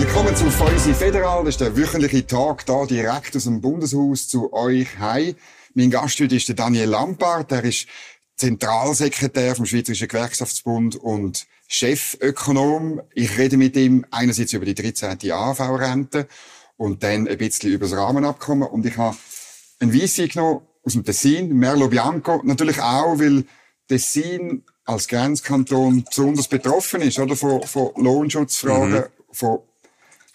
Willkommen zu Feusi Federal. Das ist der wöchentliche Tag da direkt aus dem Bundeshaus zu euch heim. Mein Gast heute ist der Daniel Lampard. Der ist Zentralsekretär vom Schweizerischen Gewerkschaftsbund und Chefökonom. Ich rede mit ihm einerseits über die 13. AV-Rente und dann ein bisschen über das Rahmenabkommen. Und ich habe ein Weisse genommen aus dem Tessin, Merlo Bianco. Natürlich auch, weil Tessin als Grenzkanton besonders betroffen ist, oder? Von, von Lohnschutzfragen, mhm. von,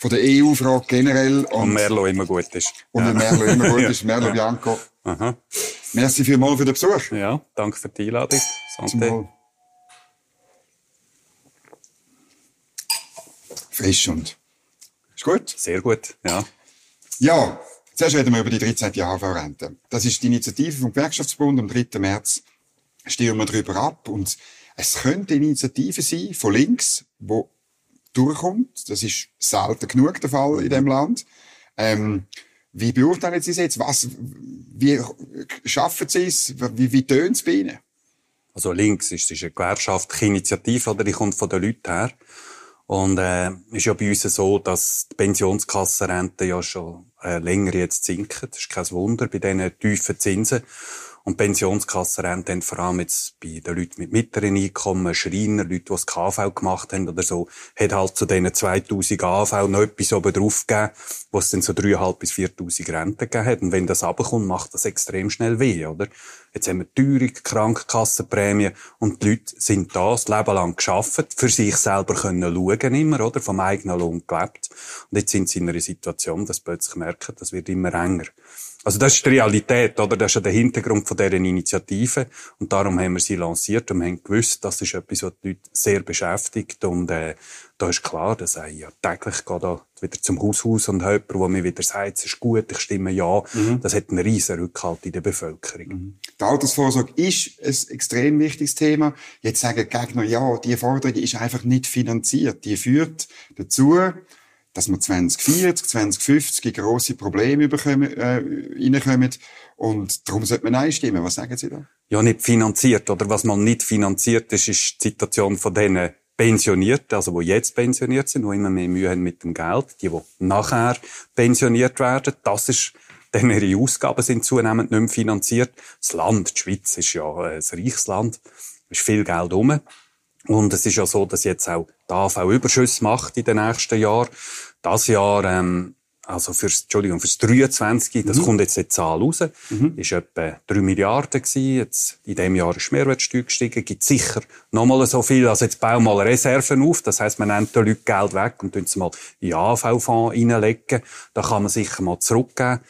von der EU-Frage generell. Und, und Merlo immer gut ist. Und ja. Merlo immer gut ist, Merlo Bianco. Aha. Merci vielmals für den Besuch. Ja, danke für die Einladung. Santé. Frisch und ist gut? Sehr gut, ja. Ja, zuerst reden wir über die 13. AHV-Rente. Das ist die Initiative vom Gewerkschaftsbund am 3. März stimmen wir darüber ab. Und es könnte eine Initiative sein, von links, wo durchkommt. Das ist selten genug der Fall in dem Land. Ähm, wie beurteilen Sie es jetzt? Was, wie schaffen Sie es? Wie, wie tönt es bei Ihnen? Also links ist, ist eine gewerkschaftliche Initiative, oder? Die kommt von den Leuten her. Und äh, ist ja bei uns so, dass die Pensionskassenrente ja schon äh, länger jetzt sinken. Das ist kein Wunder bei diesen tiefen Zinsen. Und Pensionskassenrente haben vor allem jetzt bei den Leuten mit mittleren Einkommen, Schreiner, Leute, die das KV gemacht haben oder so, hat halt zu diesen 2000 AV noch etwas oben drauf gegeben, wo es dann so 3.500 bis 4.000 Renten gegeben hat. Und wenn das runterkommt, macht das extrem schnell weh, oder? Jetzt haben wir Teuerung, Krankenkassenprämie und die Leute sind da das Leben lang geschafft, für sich selber können schauen immer, oder? Vom eigenen Lohn gelebt. Und jetzt sind sie in einer Situation, dass plötzlich merken, das wird immer enger. Also das ist die Realität, oder? Das ist ja der Hintergrund von dieser Initiative. Und darum haben wir sie lanciert und haben gewusst, das ist etwas, was die Leute sehr beschäftigt. Und äh, da ist klar, dass ich ja täglich gehe da wieder zum Haushaus und jemand, der mir wieder sagt, es ist gut, ich stimme ja. Mhm. Das hat einen riesen Rückhalt in der Bevölkerung. Mhm. Die Altersvorsorge ist ein extrem wichtiges Thema. Jetzt sagen die Gegner, ja, die Forderung ist einfach nicht finanziert. Die führt dazu, dass wir 2040, 2050 grosse Probleme bekommen, äh, reinkommen. Und darum sollte man einstimmen. Was sagen Sie da? Ja, nicht finanziert. Oder was man nicht finanziert ist, ist die Situation von denen pensioniert, also die jetzt pensioniert sind, die immer mehr Mühe haben mit dem Geld. Die, die nachher pensioniert werden, das ist denn ihre Ausgaben sind zunehmend nicht mehr finanziert. Das Land, die Schweiz, ist ja ein reiches Land. Ist viel Geld rum. Und es ist ja so, dass jetzt auch die AV Überschüsse macht in den nächsten Jahren. Das Jahr, ähm, also fürs, Entschuldigung, fürs 23, das mhm. kommt jetzt die Zahl raus, mhm. ist etwa 3 Milliarden gewesen. Jetzt, in diesem Jahr ist die Mehrwertsteuer gestiegen, gibt sicher nochmal so viel. Also jetzt bauen wir mal Reserven auf. Das heisst, man nimmt den Leuten Geld weg und tun es mal in den AV-Fonds reinlegen. Da kann man sicher mal zurückgeben.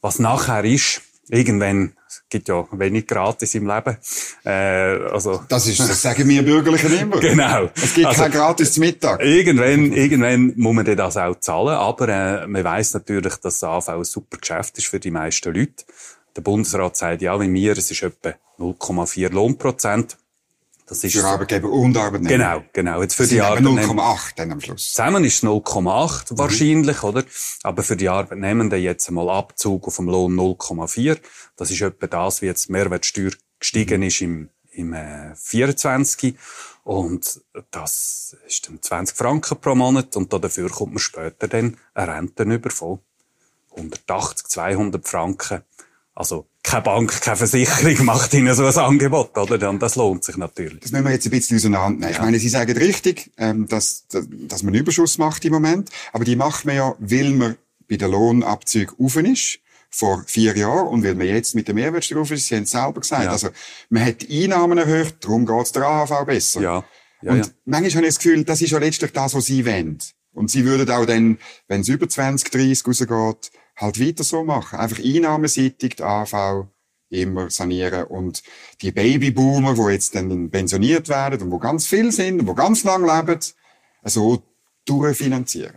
Was nachher ist, irgendwann es gibt ja wenig gratis im Leben. Äh, also das ist, das sagen wir Bürgerlichen immer. genau. Es gibt also, kein gratis Mittag. Irgendwann, irgendwann muss man das auch zahlen, aber äh, man weiß natürlich, dass das AV ein super Geschäft ist für die meisten Leute. Der Bundesrat sagt ja, wie mir, es ist etwa 0,4 Lohnprozent. Das ist für Arbeitgeber und Arbeitnehmer. Genau, genau. Jetzt für die Arbeitnehmer. 0,8 dann am Schluss. Zusammen ist es 0,8 mhm. wahrscheinlich, oder? Aber für die Arbeitnehmenden jetzt einmal Abzug auf dem Lohn 0,4. Das ist etwa das, wie jetzt Mehrwertsteuer gestiegen mhm. ist im, im äh, 24. Und das ist dann 20 Franken pro Monat. Und dafür kommt man später dann eine Rente über von 180, 200 Franken. Also keine Bank, keine Versicherung macht Ihnen so ein Angebot, oder? Und das lohnt sich natürlich. Das müssen wir jetzt ein bisschen auseinandernehmen. Ja. Ich meine, Sie sagen richtig, ähm, dass, dass man einen Überschuss macht im Moment. Aber die macht man ja, weil man bei der Lohnabzug offen ist vor vier Jahren und weil man jetzt mit der Mehrwertsteuer auf ist, Sie haben es selber gesagt. Ja. Also, man hat die Einnahmen erhöht, darum geht es der AHV besser. Ja. ja und ja. manchmal habe ich das Gefühl, das ist ja letztlich das, was Sie wollen. Und Sie würden auch dann, wenn es über 20, 30 rausgeht, halt weiter so machen. Einfach einnahmenseitig die AV immer sanieren und die Babyboomer, die jetzt dann pensioniert werden und wo ganz viel sind und wo ganz lang leben, so durchfinanzieren.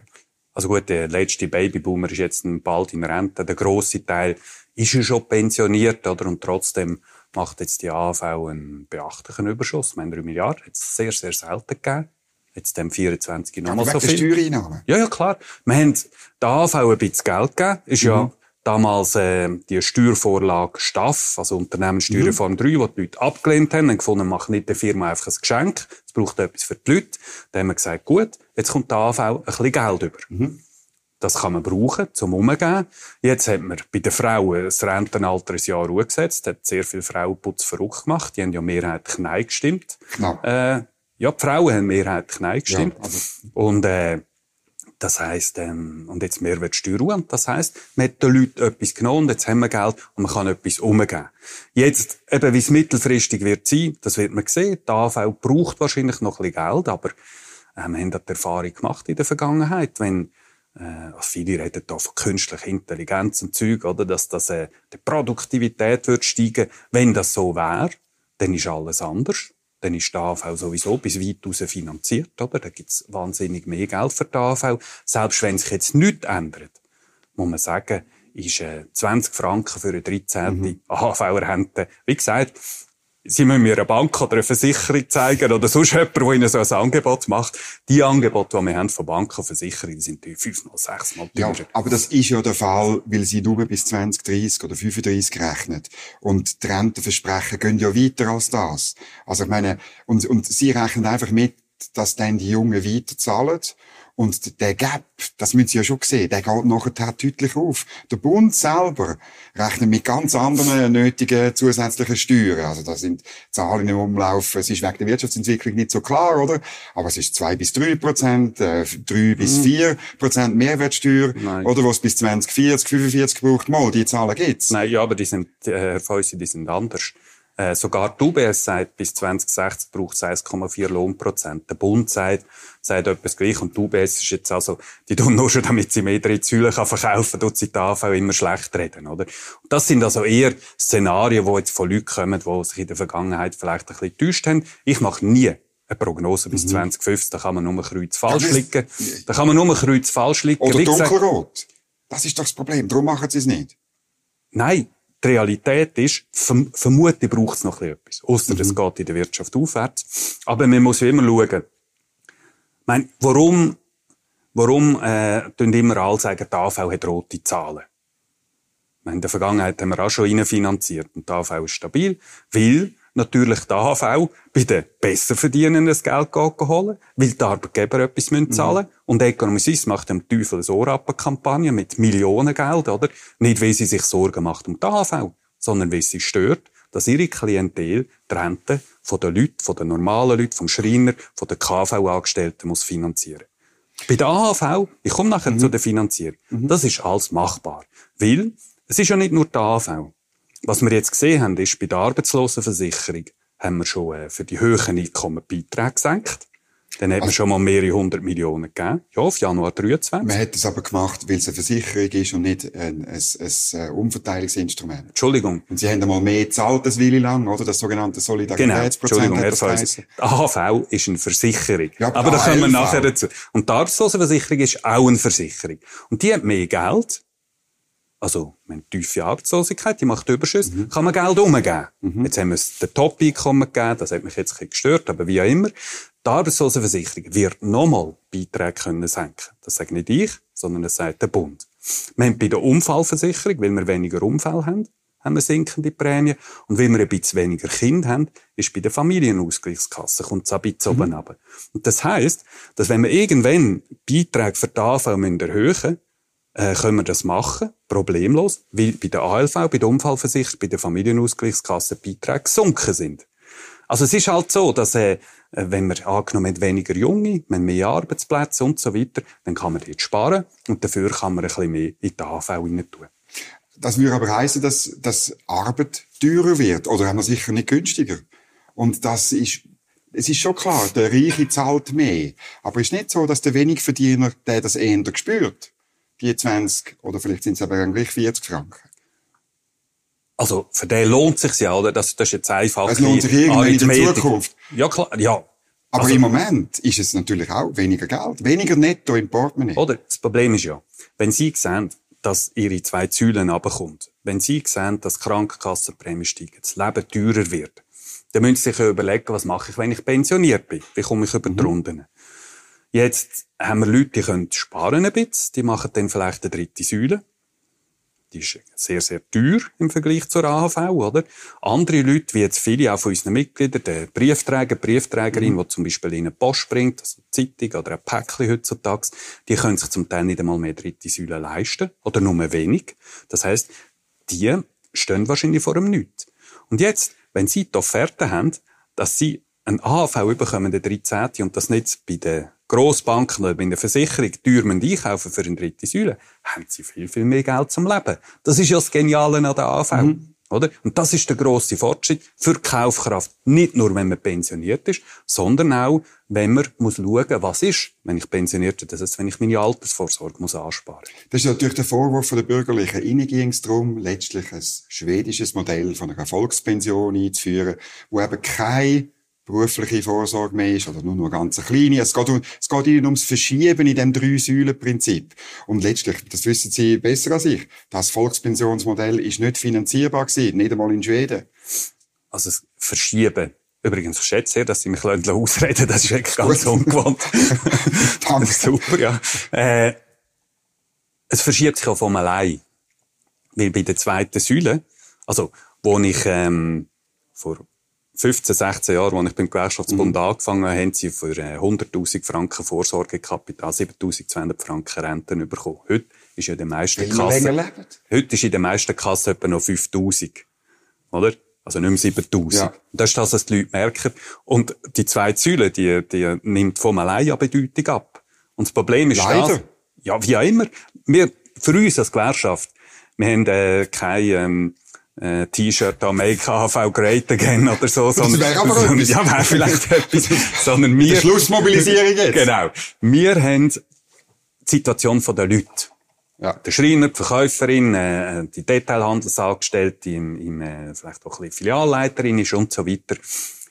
Also gut, der letzte Babyboomer ist jetzt bald in Rente. Der grosse Teil ist ja schon pensioniert, oder? Und trotzdem macht jetzt die AV einen beachtlichen Überschuss. Wir haben 3 Milliarden. Hat es sehr, sehr selten gegeben. Jetzt dem 24 nochmal so viel. Steuereinnahmen? Ja, ja, klar. Wir haben der AV ein bisschen Geld gegeben. Ist mhm. ja damals äh, die Steuervorlage Staff, also Unternehmenssteuerreform mhm. 3, die die Leute abgelehnt haben, haben gefunden, mach nicht der Firma einfach ein Geschenk, es braucht etwas für die Leute. Dann haben wir gesagt, gut, jetzt kommt der AV ein bisschen Geld über. Mhm. Das kann man brauchen, zum Umgehen. Jetzt hat man bei den Frauen das Rentenalter ein Jahr Ruhe gesetzt, hat sehr viele Frauen Putz verrückt gemacht, die haben ja mehrheitlich Nein gestimmt. Genau. Äh, ja, die Frauen haben mehrheitlich Nein gestimmt. Ja, also. Und äh, das heisst, ähm, und jetzt Mehrwertsteuer und das heisst, man hat den Leuten etwas genommen, und jetzt haben wir Geld und man kann etwas umgeben. Jetzt, eben, wie es mittelfristig wird sein, das wird man sehen. Die AV braucht wahrscheinlich noch ein bisschen Geld, aber äh, wir haben die Erfahrung gemacht in der Vergangenheit, wenn äh, also viele reden da von künstlicher Intelligenz und Zeug, oder, dass das, äh, die Produktivität wird steigen. Wenn das so wäre, dann ist alles anders dann ist die AV sowieso bis weit raus finanziert, oder? Da gibt's wahnsinnig mehr Geld für die AV. Selbst wenn sich jetzt nichts ändert, muss man sagen, ist äh, 20 Franken für eine 13. Mhm. AHV-Rente. Wie gesagt, Sie müssen mir eine Bank oder eine Versicherung zeigen oder sonst jemand, der Ihnen so ein Angebot macht. Die Angebote, die wir haben von Banken und Versicherungen, sind fünfmal, sechsmal teurer. Ja, aber das ist ja der Fall, weil Sie nur bis 2030 oder 35 rechnen. Und die Rentenversprechen gehen ja weiter als das. Also ich meine, und, und Sie rechnen einfach mit, dass dann die Jungen weiterzahlen und der Gap, das müssen Sie ja schon sehen, der geht nachher deutlich auf. Der Bund selber rechnet mit ganz anderen nötigen zusätzlichen Steuern. Also da sind Zahlen im Umlauf. Es ist wegen der Wirtschaftsentwicklung nicht so klar, oder? Aber es ist zwei bis drei Prozent, äh, drei bis mhm. vier Prozent Mehrwertsteuer. Nein. Oder was bis 2040, 45 braucht. Mal, die Zahlen gibt's. Nein, ja, aber die sind, äh, Herr Fäusi, die sind anders. Äh, sogar die UBS sagt, bis 2060 braucht es 1,4 Lohnprozent. Der Bund sagt, sagt etwas gleich. Und die UBS ist jetzt also, die tun nur schon, damit sie mehr drei Säulen verkaufen, tut sie die AV immer schlecht reden, oder? Und das sind also eher Szenarien, die jetzt von Leuten kommen, die sich in der Vergangenheit vielleicht ein bisschen getäuscht haben. Ich mache nie eine Prognose bis mhm. 2050, da kann man nur Kreuz falsch liegen. Da kann man nur Kreuz falsch liegen. Oder dunkelrot. Das ist doch das Problem. Darum machen sie es nicht. Nein, die Realität ist, verm vermutlich braucht es noch etwas. Ausser mhm. es geht in der Wirtschaft aufwärts. Aber man muss immer schauen. Ich meine, warum, warum, äh, tun immer alle sagen, die AV hat rote Zahlen? Ich meine, in der Vergangenheit haben wir auch schon reinfinanziert und die AV ist stabil, weil natürlich die AHV bei den besser verdienen das Geld holen, weil die Arbeitgeber etwas müssen zahlen mhm. Und Economy Suisse macht dem Teufel eine Ohrappenkampagne mit Millionen Geld, oder? Nicht, weil sie sich Sorgen macht um die AHV, sondern weil sie stört, dass ihre Klientel die Rente von den Leuten, von den normalen Leuten, vom Schreiner, von den KV-Angestellten muss finanzieren. Bei der AHV, ich komme nachher mhm. zu der Finanzierung, mhm. das ist alles machbar. Weil, es ist ja nicht nur die AHV. Was wir jetzt gesehen haben, ist, bei der Arbeitslosenversicherung haben wir schon äh, für die höheren Einkommen Beiträge gesenkt. Dann hat also, man schon mal mehrere hundert Millionen gegeben. Ja, auf Januar 23. Man hat das aber gemacht, weil es eine Versicherung ist und nicht ein, ein, ein, ein Umverteilungsinstrument. Entschuldigung. Und Sie haben einmal mehr gezahlt als Willi lang, oder? Das sogenannte Solidaritätsprozent. Genau. Entschuldigung, Herr AHV ist eine Versicherung. Ja, aber da kommen wir nachher dazu. Und die Arbeitslosenversicherung ist auch eine Versicherung. Und die hat mehr Geld also, wenn tiefe Arbeitslosigkeit, die macht Überschüsse, mhm. kann man Geld umgeben. Mhm. Jetzt haben wir es den Top-Einkommen gegeben, das hat mich jetzt ein bisschen gestört, aber wie auch immer. Die Arbeitslosenversicherung wird nochmal Beiträge können senken. Das sagt nicht ich, sondern das sagt der Bund. Wir haben bei der Unfallversicherung, weil wir weniger Unfälle haben, haben wir sinkende Prämien. Und weil wir ein bisschen weniger Kinder haben, ist bei der Familienausgleichskasse, kommt es ein bisschen mhm. oben runter. Und das heisst, dass wenn wir irgendwann Beiträge für die AV erhöhen müssen, äh, können wir das machen, problemlos, weil bei der ALV, bei der Unfallversicherung, bei der Familienausgleichskasse Beiträge gesunken sind. Also es ist halt so, dass äh, wenn wir angenommen haben, weniger Junge, haben mehr Arbeitsplätze und so weiter, dann kann man dort sparen und dafür kann man ein bisschen mehr in die AV rein tun. Das würde aber heißen, dass, dass Arbeit teurer wird oder haben wir sicher nicht günstiger. Und das ist es ist schon klar, der Reiche zahlt mehr. Aber es ist nicht so, dass der Wenigverdiener, der das eher spürt die 20 oder vielleicht sind es aber gleich 40 Franken. Also, für den lohnt sich ja, oder? Das, das ist jetzt einfach. Es lohnt sich irgendwann in der Zukunft. Ja, klar, ja. Aber also, im Moment ist es natürlich auch weniger Geld, weniger netto im Portemonnaie. Oder? Das Problem ist ja, wenn Sie sehen, dass Ihre zwei Säulen runterkommt, wenn Sie sehen, dass die Krankenkassenprämie steigt, das Leben teurer wird, dann müssen Sie sich überlegen, was mache ich, wenn ich pensioniert bin? Wie komme ich über die mhm. Runden? Jetzt haben wir Leute, die können sparen ein bisschen, die machen dann vielleicht eine dritte Säule. Die ist sehr, sehr teuer im Vergleich zur AHV, oder? Andere Leute, wie jetzt viele auch von unseren Mitgliedern, der Briefträger, Briefträgerin, mhm. die zum Beispiel in eine Post bringt, also eine Zeitung oder ein Päckchen heutzutage, die können sich zum Teil nicht einmal mehr dritte Säule leisten. Oder nur wenig. Das heisst, die stehen wahrscheinlich vor einem Nichts. Und jetzt, wenn sie die Offerte haben, dass sie ein AHV bekommen, der 13. und das nicht bei den Grossbanken oder bei einer Versicherung teuer einkaufen für eine dritte Säule, haben sie viel, viel mehr Geld zum Leben. Das ist ja das Geniale an der AHV. Mhm. Oder? Und das ist der grosse Fortschritt für die Kaufkraft. Nicht nur, wenn man pensioniert ist, sondern auch, wenn man muss schauen, was ist, wenn ich pensioniert bin, das heißt, wenn ich meine Altersvorsorge muss ansparen. Das ist natürlich der Vorwurf der Bürgerlichen. Ihnen ging es darum, letztlich ein schwedisches Modell von einer Volkspension einzuführen, wo eben kein berufliche Vorsorge mehr ist, oder nur noch ganz kleine. Es geht, um, es geht ihnen ums Verschieben in dem Drei-Säulen-Prinzip. Und letztlich, das wissen Sie besser als ich, das Volkspensionsmodell ist nicht finanzierbar gewesen, nicht einmal in Schweden. Also das Verschieben. Übrigens, ich schätze sehr, dass Sie mich ausreden Das ist wirklich ganz ungewohnt. Danke. Super, ja. Äh, es verschiebt sich auch von allein. Weil bei der zweiten Säule, also, wo ich ähm, vor 15, 16 Jahren, als ich beim Gewerkschaftsbund mhm. angefangen habe, haben sie für 100.000 äh, Franken Vorsorgekapital 7.200 Franken Renten bekommen. Heute ist ja in den meisten Kassen, heute ist in den meisten Kassen etwa noch 5.000. Oder? Also nicht mehr 7.000. Ja. Das ist das, was die Leute merken. Und die zwei Säule, die, die nimmt vom allein an Bedeutung ab. Und das Problem ist Leider. das, ja, wie auch immer, wir, für uns als Gewerkschaft, wir haben äh, keine, ähm, äh, T-Shirt da Make AV Great Again oder so. Sondern, das wäre aber sondern, Ja, wäre vielleicht etwas. sondern wir... Schlussmobilisierung jetzt. Genau. Wir haben die Situation der Leute. Ja. Der Schreiner, die Verkäuferin, äh, die Detailhandelsangestellte, im, im, äh, vielleicht auch ein bisschen Filialleiterin ist und so weiter,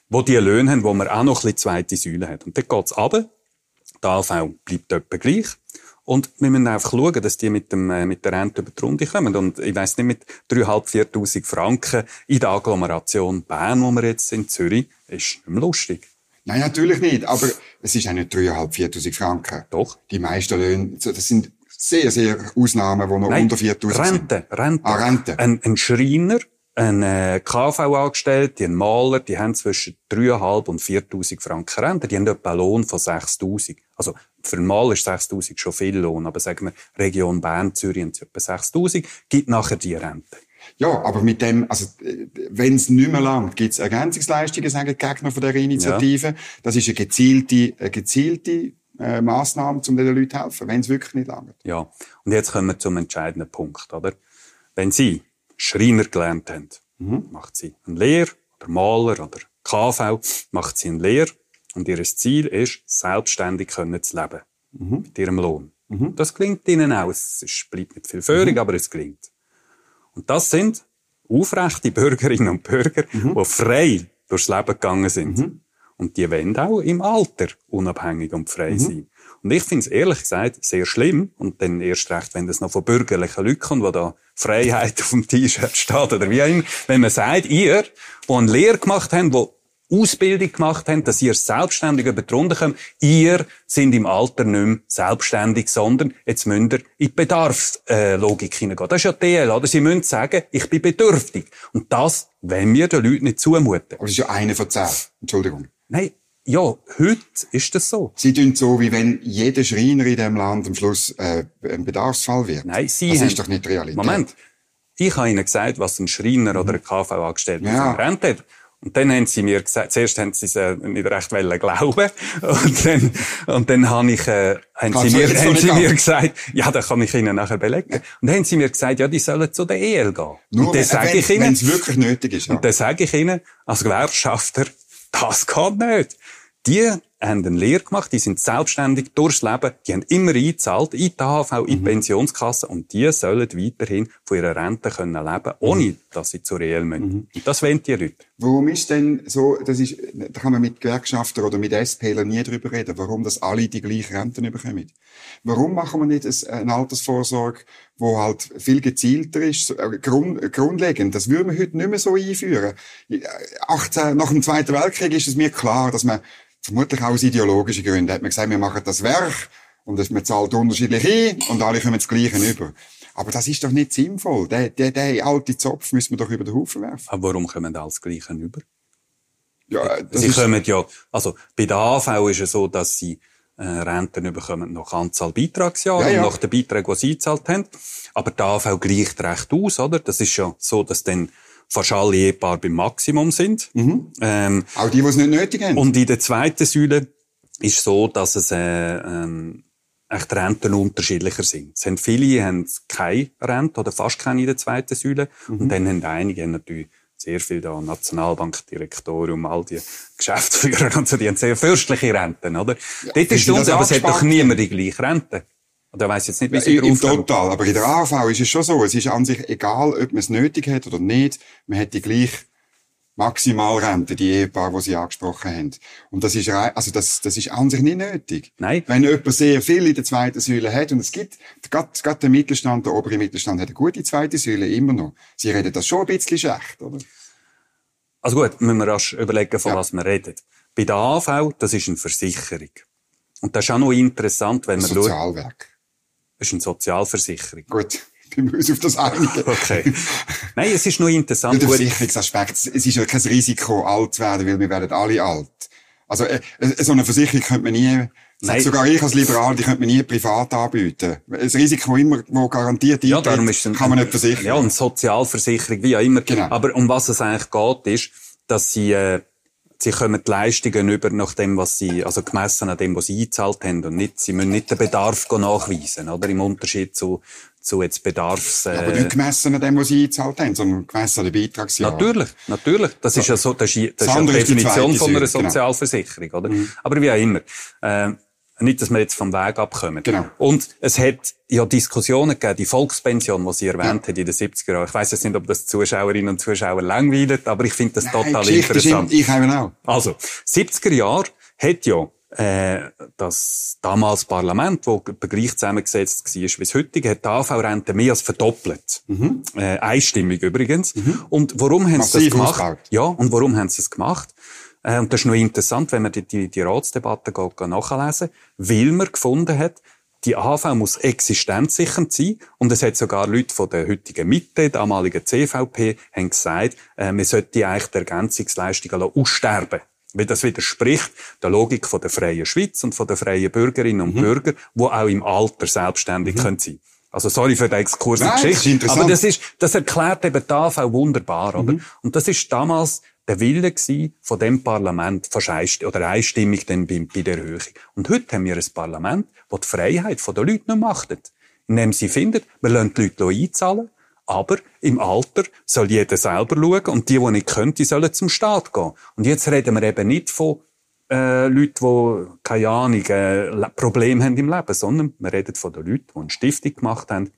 wo die Löhne haben, wo man auch noch ein bisschen zweite Säule hat. Und dort geht's runter. Die AV bleibt etwa gleich. Und wir müssen einfach schauen, dass die mit, dem, äh, mit der Rente über die Runde kommen. Und ich weiss nicht, mit 3'500, 4'000 Franken in der Agglomeration Bern, wo wir jetzt sind, Zürich, ist nicht mehr lustig. Nein, natürlich nicht. Aber es ist auch nicht 3'500, 4'000 Franken. Doch. Die meisten Löhne, das sind sehr, sehr Ausnahmen, die noch Nein, unter 4'000 sind. Rente, Rente. Ah, Rente. Ein, ein Schreiner, ein äh, KV-Angestellte, ein Maler, die haben zwischen 3'500 und 4'000 Franken Rente. Die haben etwa einen Lohn von 6'000. Also für einen Maler ist 6'000 schon viel Lohn, aber sagen wir, Region Bern, Zürich haben etwa 6'000, gibt nachher die Rente. Ja, aber mit dem, also, wenn es nicht mehr langt, gibt es Ergänzungsleistungen, sagen die Gegner von der Initiative. Ja. Das ist eine gezielte, eine gezielte äh, Massnahme, um den Leuten zu helfen, wenn es wirklich nicht langt. Ja, und jetzt kommen wir zum entscheidenden Punkt, oder? Wenn Sie Schreiner gelernt haben, mhm. macht Sie einen Lehr oder Maler oder KV, macht Sie einen Lehr und ihr Ziel ist, selbstständig können zu leben. Mhm. Mit ihrem Lohn. Mhm. Das klingt ihnen auch. Es bleibt nicht viel Führung, mhm. aber es klingt. Und das sind aufrechte Bürgerinnen und Bürger, mhm. die frei durchs Leben gegangen sind. Mhm. Und die wollen auch im Alter unabhängig und frei mhm. sein. Und ich finde es ehrlich gesagt sehr schlimm, und dann erst recht, wenn das noch von bürgerlichen Leuten kommt, wo da Freiheit auf dem T-Shirt steht oder wie auch immer, wenn man sagt, ihr, die eine Lehre gemacht haben, die Ausbildung gemacht haben, dass ihr selbstständig über die Runde kommt. Ihr sind im Alter nicht mehr selbstständig, sondern jetzt müsst ihr in die Bedarfslogik hineingehen. Das ist ja DL, oder? Sie müssen sagen, ich bin bedürftig. Und das wenn wir den Leuten nicht zumuten. Aber das ist ja eine von zehn. Entschuldigung. Nein. Ja, heute ist das so. Sie tun so, wie wenn jeder Schreiner in diesem Land am Schluss äh, ein Bedarfsfall wird. Nein, Sie Das haben... ist doch nicht Realität. Moment. Ich habe Ihnen gesagt, was ein Schreiner oder ein KV-Angestellter ja. Rente hat. Und dann haben sie mir gesagt, zuerst haben sie es äh, nicht recht wollen glauben. Und dann, und dann habe ich, äh, haben sie, mir, haben sie mir gesagt, ja, das kann ich ihnen nachher belegen. Und dann haben sie mir gesagt, ja, die sollen zu der EL gehen. Nur, und dann sage ich ihnen, wenn es wirklich nötig ist. Ja. Und dann sage ich ihnen, als Gewerkschafter, das geht nicht. Die haben eine Lehre gemacht, die sind selbstständig durchs Leben, die haben immer eingezahlt, in die AHV, in die mhm. Pensionskasse und die sollen weiterhin von ihrer Rente können leben, ohne mhm. dass sie zu reell müssen. Mhm. Und das wollen die Leute. Warum ist denn so, das ist, da kann man mit Gewerkschafter oder mit SPler nie drüber reden, warum das alle die gleichen Renten bekommen? Warum machen wir nicht eine Altersvorsorge, wo halt viel gezielter ist, äh, grund, grundlegend? Das würden wir heute nicht mehr so einführen. 18, nach dem Zweiten Weltkrieg ist es mir klar, dass man vermutlich auch aus ideologischen Gründen, hat man gesagt, wir machen das Werk Und man zahlt unterschiedlich ein und alle kommen das Gleiche über. Aber das ist doch nicht sinnvoll. Der, der, der alte Zopf müssen wir doch über den Haufen werfen. Aber warum kommen alle das Gleiche über? Ja, das Sie ist, kommen ja, also bei der AV ist es so, dass sie äh, Renten bekommen nach Anzahl Beitragsjahre Ja, ja. und nach den Beiträgen, die sie gezahlt haben. Aber die AV gleicht recht aus, oder? Das ist ja so, dass dann fast alle Ehepaare beim Maximum sind. Mhm. Ähm, auch die, die es nicht nötig haben. und in der zweiten Säule ist so, dass es äh, ähm, echt Renten unterschiedlicher sind. Es haben viele haben keine Rente oder fast keine in der zweiten Säule. Mhm. Und dann haben einige natürlich sehr viel da Nationalbankdirektorium, all die Geschäftsführer und so, die haben sehr fürstliche Renten, oder? Dort ist Unter- aber es hat doch niemand die gleiche Rente. Oder weiss jetzt nicht, wie Ja, sie im, Im. Total. Aber in der AV ist es schon so. Es ist an sich egal, ob man es nötig hat oder nicht. Man hat die gleiche Maximalrente, die Ehepaare, die Sie angesprochen haben. Und das ist, also das, das ist an sich nicht nötig. Nein. Wenn jemand sehr viel in der zweiten Säule hat, und es gibt, gerade, gerade der Mittelstand, der obere Mittelstand hat eine gute zweite Säule, immer noch. Sie reden das schon ein bisschen schlecht, oder? Also gut, müssen wir rasch überlegen, von Ja. was wir reden. Bei der AV, das ist eine Versicherung. Und das ist auch noch interessant, wenn man schaut, Sozialwerk. Das ist eine Sozialversicherung. Gut. Wir müssen uns auf das einigen. Okay. Nein, es ist noch interessant. Der Versicherungsaspekt, es ist ja kein Risiko, alt zu werden, weil wir werden alle alt. Also, äh, äh, so eine Versicherung könnte man nie, Nein. sogar ich als Liberal, die könnte man nie privat anbieten. Das Risiko immer, wo garantiert Ja, darum ist ein, kann man nicht versichern. Ja, eine Sozialversicherung, wie auch immer. Genau. Aber um was es eigentlich geht, ist, dass sie, äh, sie kommen die Leistungen über nach dem, was sie, also gemessen an dem, was sie eingezahlt haben und nicht, sie müssen nicht den Bedarf nachweisen, oder? Im Unterschied zu, zu jetzt Bedarfs, äh, Aber nicht gemessen an dem, was sie eingezahlt haben, sondern gemessen an den Beitragsjahren. Natürlich, natürlich. Das ist ja so, das ist, das ist ja die andere ist die Definition von einer genau. Sozialversicherung, oder? Aber wie auch immer. Äh, nicht, dass wir jetzt vom Weg abkommen. Genau. Und es hat ja Diskussionen gegeben, die Volkspension, die Sie erwähnt hat in den 70er Jahren. Ich weiss jetzt nicht, ob das Zuschauerinnen und Zuschauer langweilt, aber ich finde das Nein, total Geschichte interessant. Ich habe auch. Also, 70er Jahre hat ja äh, das damals Parlament, wo gleich zusammengesetzt war wie das heutige, hat die AV-Rente mehr als verdoppelt. Äh, einstimmig übrigens. Und warum haben sie das Massiv gemacht? ausgebaut. Ja, und warum haben sie es gemacht? Äh, und das ist noch interessant, wenn man die, die, die Ratsdebatte nachlesen, weil man gefunden hat, die AV muss existenzsichernd sein. Und es hat sogar Leute von der heutigen Mitte, damaligen CVP, haben gesagt, äh, man sollte eigentlich die Ergänzungsleistungen aussterben. Weil das widerspricht der Logik von der freien Schweiz und von der freien Bürgerinnen und Bürger, die auch im Alter selbstständig können sein Also sorry für den Exkurs in Geschichte. aber das ist, das erklärt eben die AV wunderbar, oder? Und das ist damals der Wille gsi von dem Parlament, einst oder einstimmig dann bei, bei der Erhöhung. Und heute haben wir ein Parlament, das die Freiheit der Leute nicht machtet. Indem sie findet, wir lassen die Leute einzahlen, aber im Alter soll jeder selber schauen und die, die nicht können, die sollen zum Staat gehen. Und jetzt reden wir eben nicht von äh, Leuten, die, keine Ahnung, äh, Le- Probleme haben im Leben, sondern wir reden von den Leuten, die eine Stiftung gemacht haben,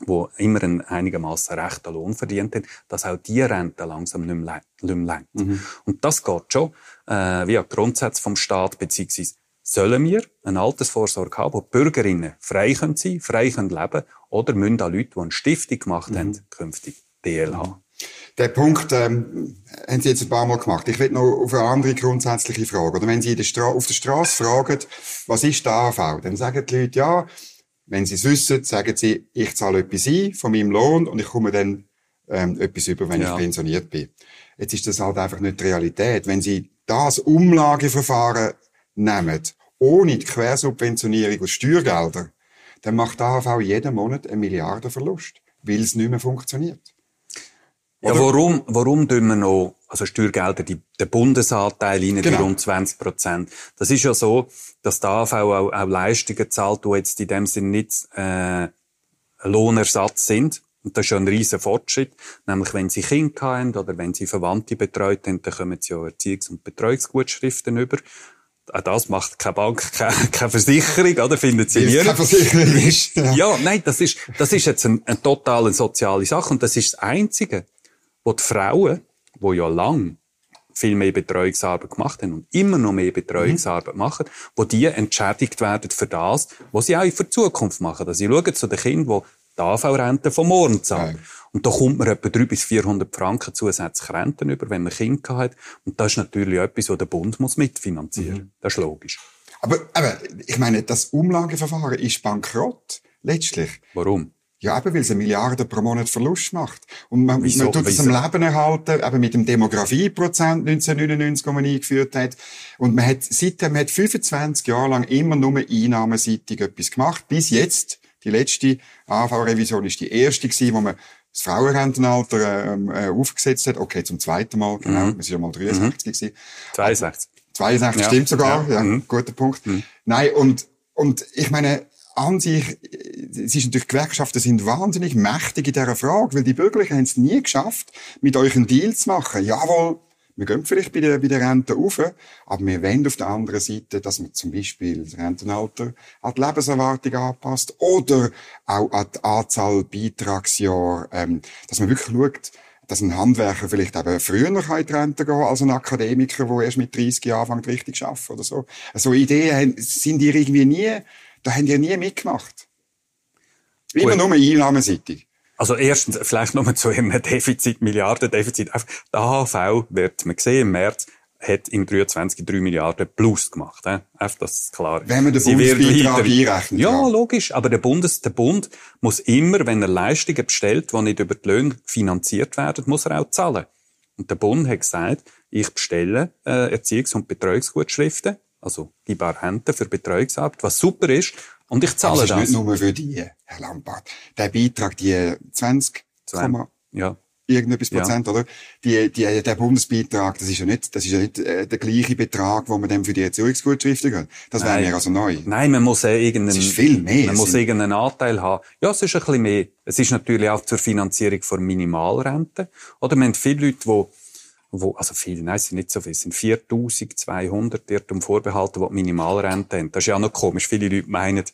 die immer einen einigermaßen rechten Lohn verdient haben, dass auch die Rente langsam nicht mehr, le- nicht mehr lenkt. Und das geht schon äh, via Grundsätze vom Staat, beziehungsweise sollen wir eine Altersvorsorge haben, wo die Bürgerinnen frei können sein, frei können leben, oder müssen auch Leute, die eine Stiftung gemacht haben, künftig DL haben. Der Punkt ähm, haben Sie jetzt ein paar Mal gemacht. Ich will noch auf eine andere grundsätzliche Frage. Oder wenn Sie der auf der Straße fragen, was ist die AV, dann sagen die Leute, ja, wenn Sie es wissen, sagen Sie, ich zahle etwas ein von meinem Lohn und ich komme dann ähm, etwas über, wenn Ja. ich pensioniert bin. Jetzt ist das halt einfach nicht die Realität. Wenn Sie das Umlageverfahren nehmen, ohne die Quersubventionierung aus Steuergeldern, dann macht die AHV jeden Monat einen Milliardenverlust, weil es nicht mehr funktioniert. Ja, warum, warum tun wir noch, also Steuergelder, die, den Bundesanteil rein, die Genau. rund 20 Prozent? Das ist ja so, dass die AV auch, auch Leistungen zahlt, die jetzt in dem Sinn nicht, äh, Lohnersatz sind. Und das ist ja ein riesen Fortschritt. Nämlich, wenn sie Kinder haben oder wenn sie Verwandte betreut haben, dann kommen sie ja Erziehungs- und Betreuungsgutschriften über. Auch das macht keine Bank, keine, keine Versicherung, oder? Findet sie nie. keine Versicherung ist. Ja. Ja, nein, das ist, das ist jetzt eine, eine totale soziale Sache und das ist das Einzige, wo die Frauen, wo ja lang viel mehr Betreuungsarbeit gemacht haben und immer noch mehr Betreuungsarbeit machen, wo die entschädigt werden für das, was sie auch für die Zukunft machen. Also sie schauen zu den Kindern, die die AV-Rente vom morgen zahlen. Ja. Und da kommt man etwa 300 bis 400 Franken zusätzlich Renten über, wenn man Kinder hat. Und das ist natürlich etwas, was der Bund muss mitfinanzieren. Das ist logisch. Aber, aber ich meine, das Umlageverfahren ist bankrott, letztlich. Warum? Ja, eben, weil es eine Milliarde pro Monat Verlust macht. Und man, Wieso? man tut es am Leben erhalten, eben mit dem Demografieprozent 1999, den man eingeführt hat. Und man hat, seitdem, man hat 25 Jahre lang immer nur einnahmenseitig etwas gemacht. Bis jetzt, die letzte AV-Revision ist die erste gewesen, wo man das Frauenrentenalter ähm, äh, aufgesetzt hat. Okay, zum zweiten Mal, genau. Mhm. Es ist ja mal 63 gewesen. 62. 62 Ja. stimmt sogar, ja, Ja. Mhm. guter Punkt. Nein, und, und ich meine, an sich, äh, es ist natürlich, Gewerkschaften sind wahnsinnig mächtig in dieser Frage, weil die Bürgerlichen haben es nie geschafft, mit euch einen Deal zu machen. Jawohl, wir gehen vielleicht bei der, bei der Rente rauf, aber wir wollen auf der anderen Seite, dass man zum Beispiel das Rentenalter an die Lebenserwartung anpasst oder auch an die Anzahl Beitragsjahre, ähm, dass man wirklich schaut, dass ein Handwerker vielleicht eben früher in die Rente gehen als ein Akademiker, der erst mit 30 Jahren anfängt, richtig zu arbeiten oder so. So Ideen sind die irgendwie nie, da haben die nie mitgemacht. Immer Gut. nur einnahmenseitig. Also erstens, vielleicht nur zu einem Defizit, Milliardendefizit. Einfach, Der AHV wird man sehen, im März hat im 23 3 Milliarden plus gemacht. Äh? Einfach, dass es klar ist. Wenn man den Bundesbeitrag einrechnet, Ja, ja. logisch. Aber der, Bundes, der Bund muss immer, wenn er Leistungen bestellt, die nicht über die Löhne finanziert werden, muss er auch zahlen. Und der Bund hat gesagt, ich bestelle äh, Erziehungs- und Betreuungsgutschriften, also gebe auch Rente für Betreuungsarbeit, was super ist, und ich Das zahle ist das. nicht nur für die, Herr Lampard. Der Beitrag, die 20, Komma ja. irgendetwas Ja. Prozent, oder? Die, die, der Bundesbeitrag, das ist ja nicht, das ist ja nicht äh, der gleiche Betrag, wo man dann für die Erziehungsgutschriften geht. Das wäre mir also neu. Nein, man muss äh, irgendeinen, Es ist viel mehr. man muss irgendeinen Anteil haben. Ja, es ist ein bisschen mehr. Es ist natürlich auch zur Finanzierung von Minimalrente. Oder man hat viele Leute, die wo, also viele, nein, es sind nicht so viele, es sind 4200 Irrtum vorbehalten, die die Minimalrente haben. Das ist ja auch noch komisch. Viele Leute meinen,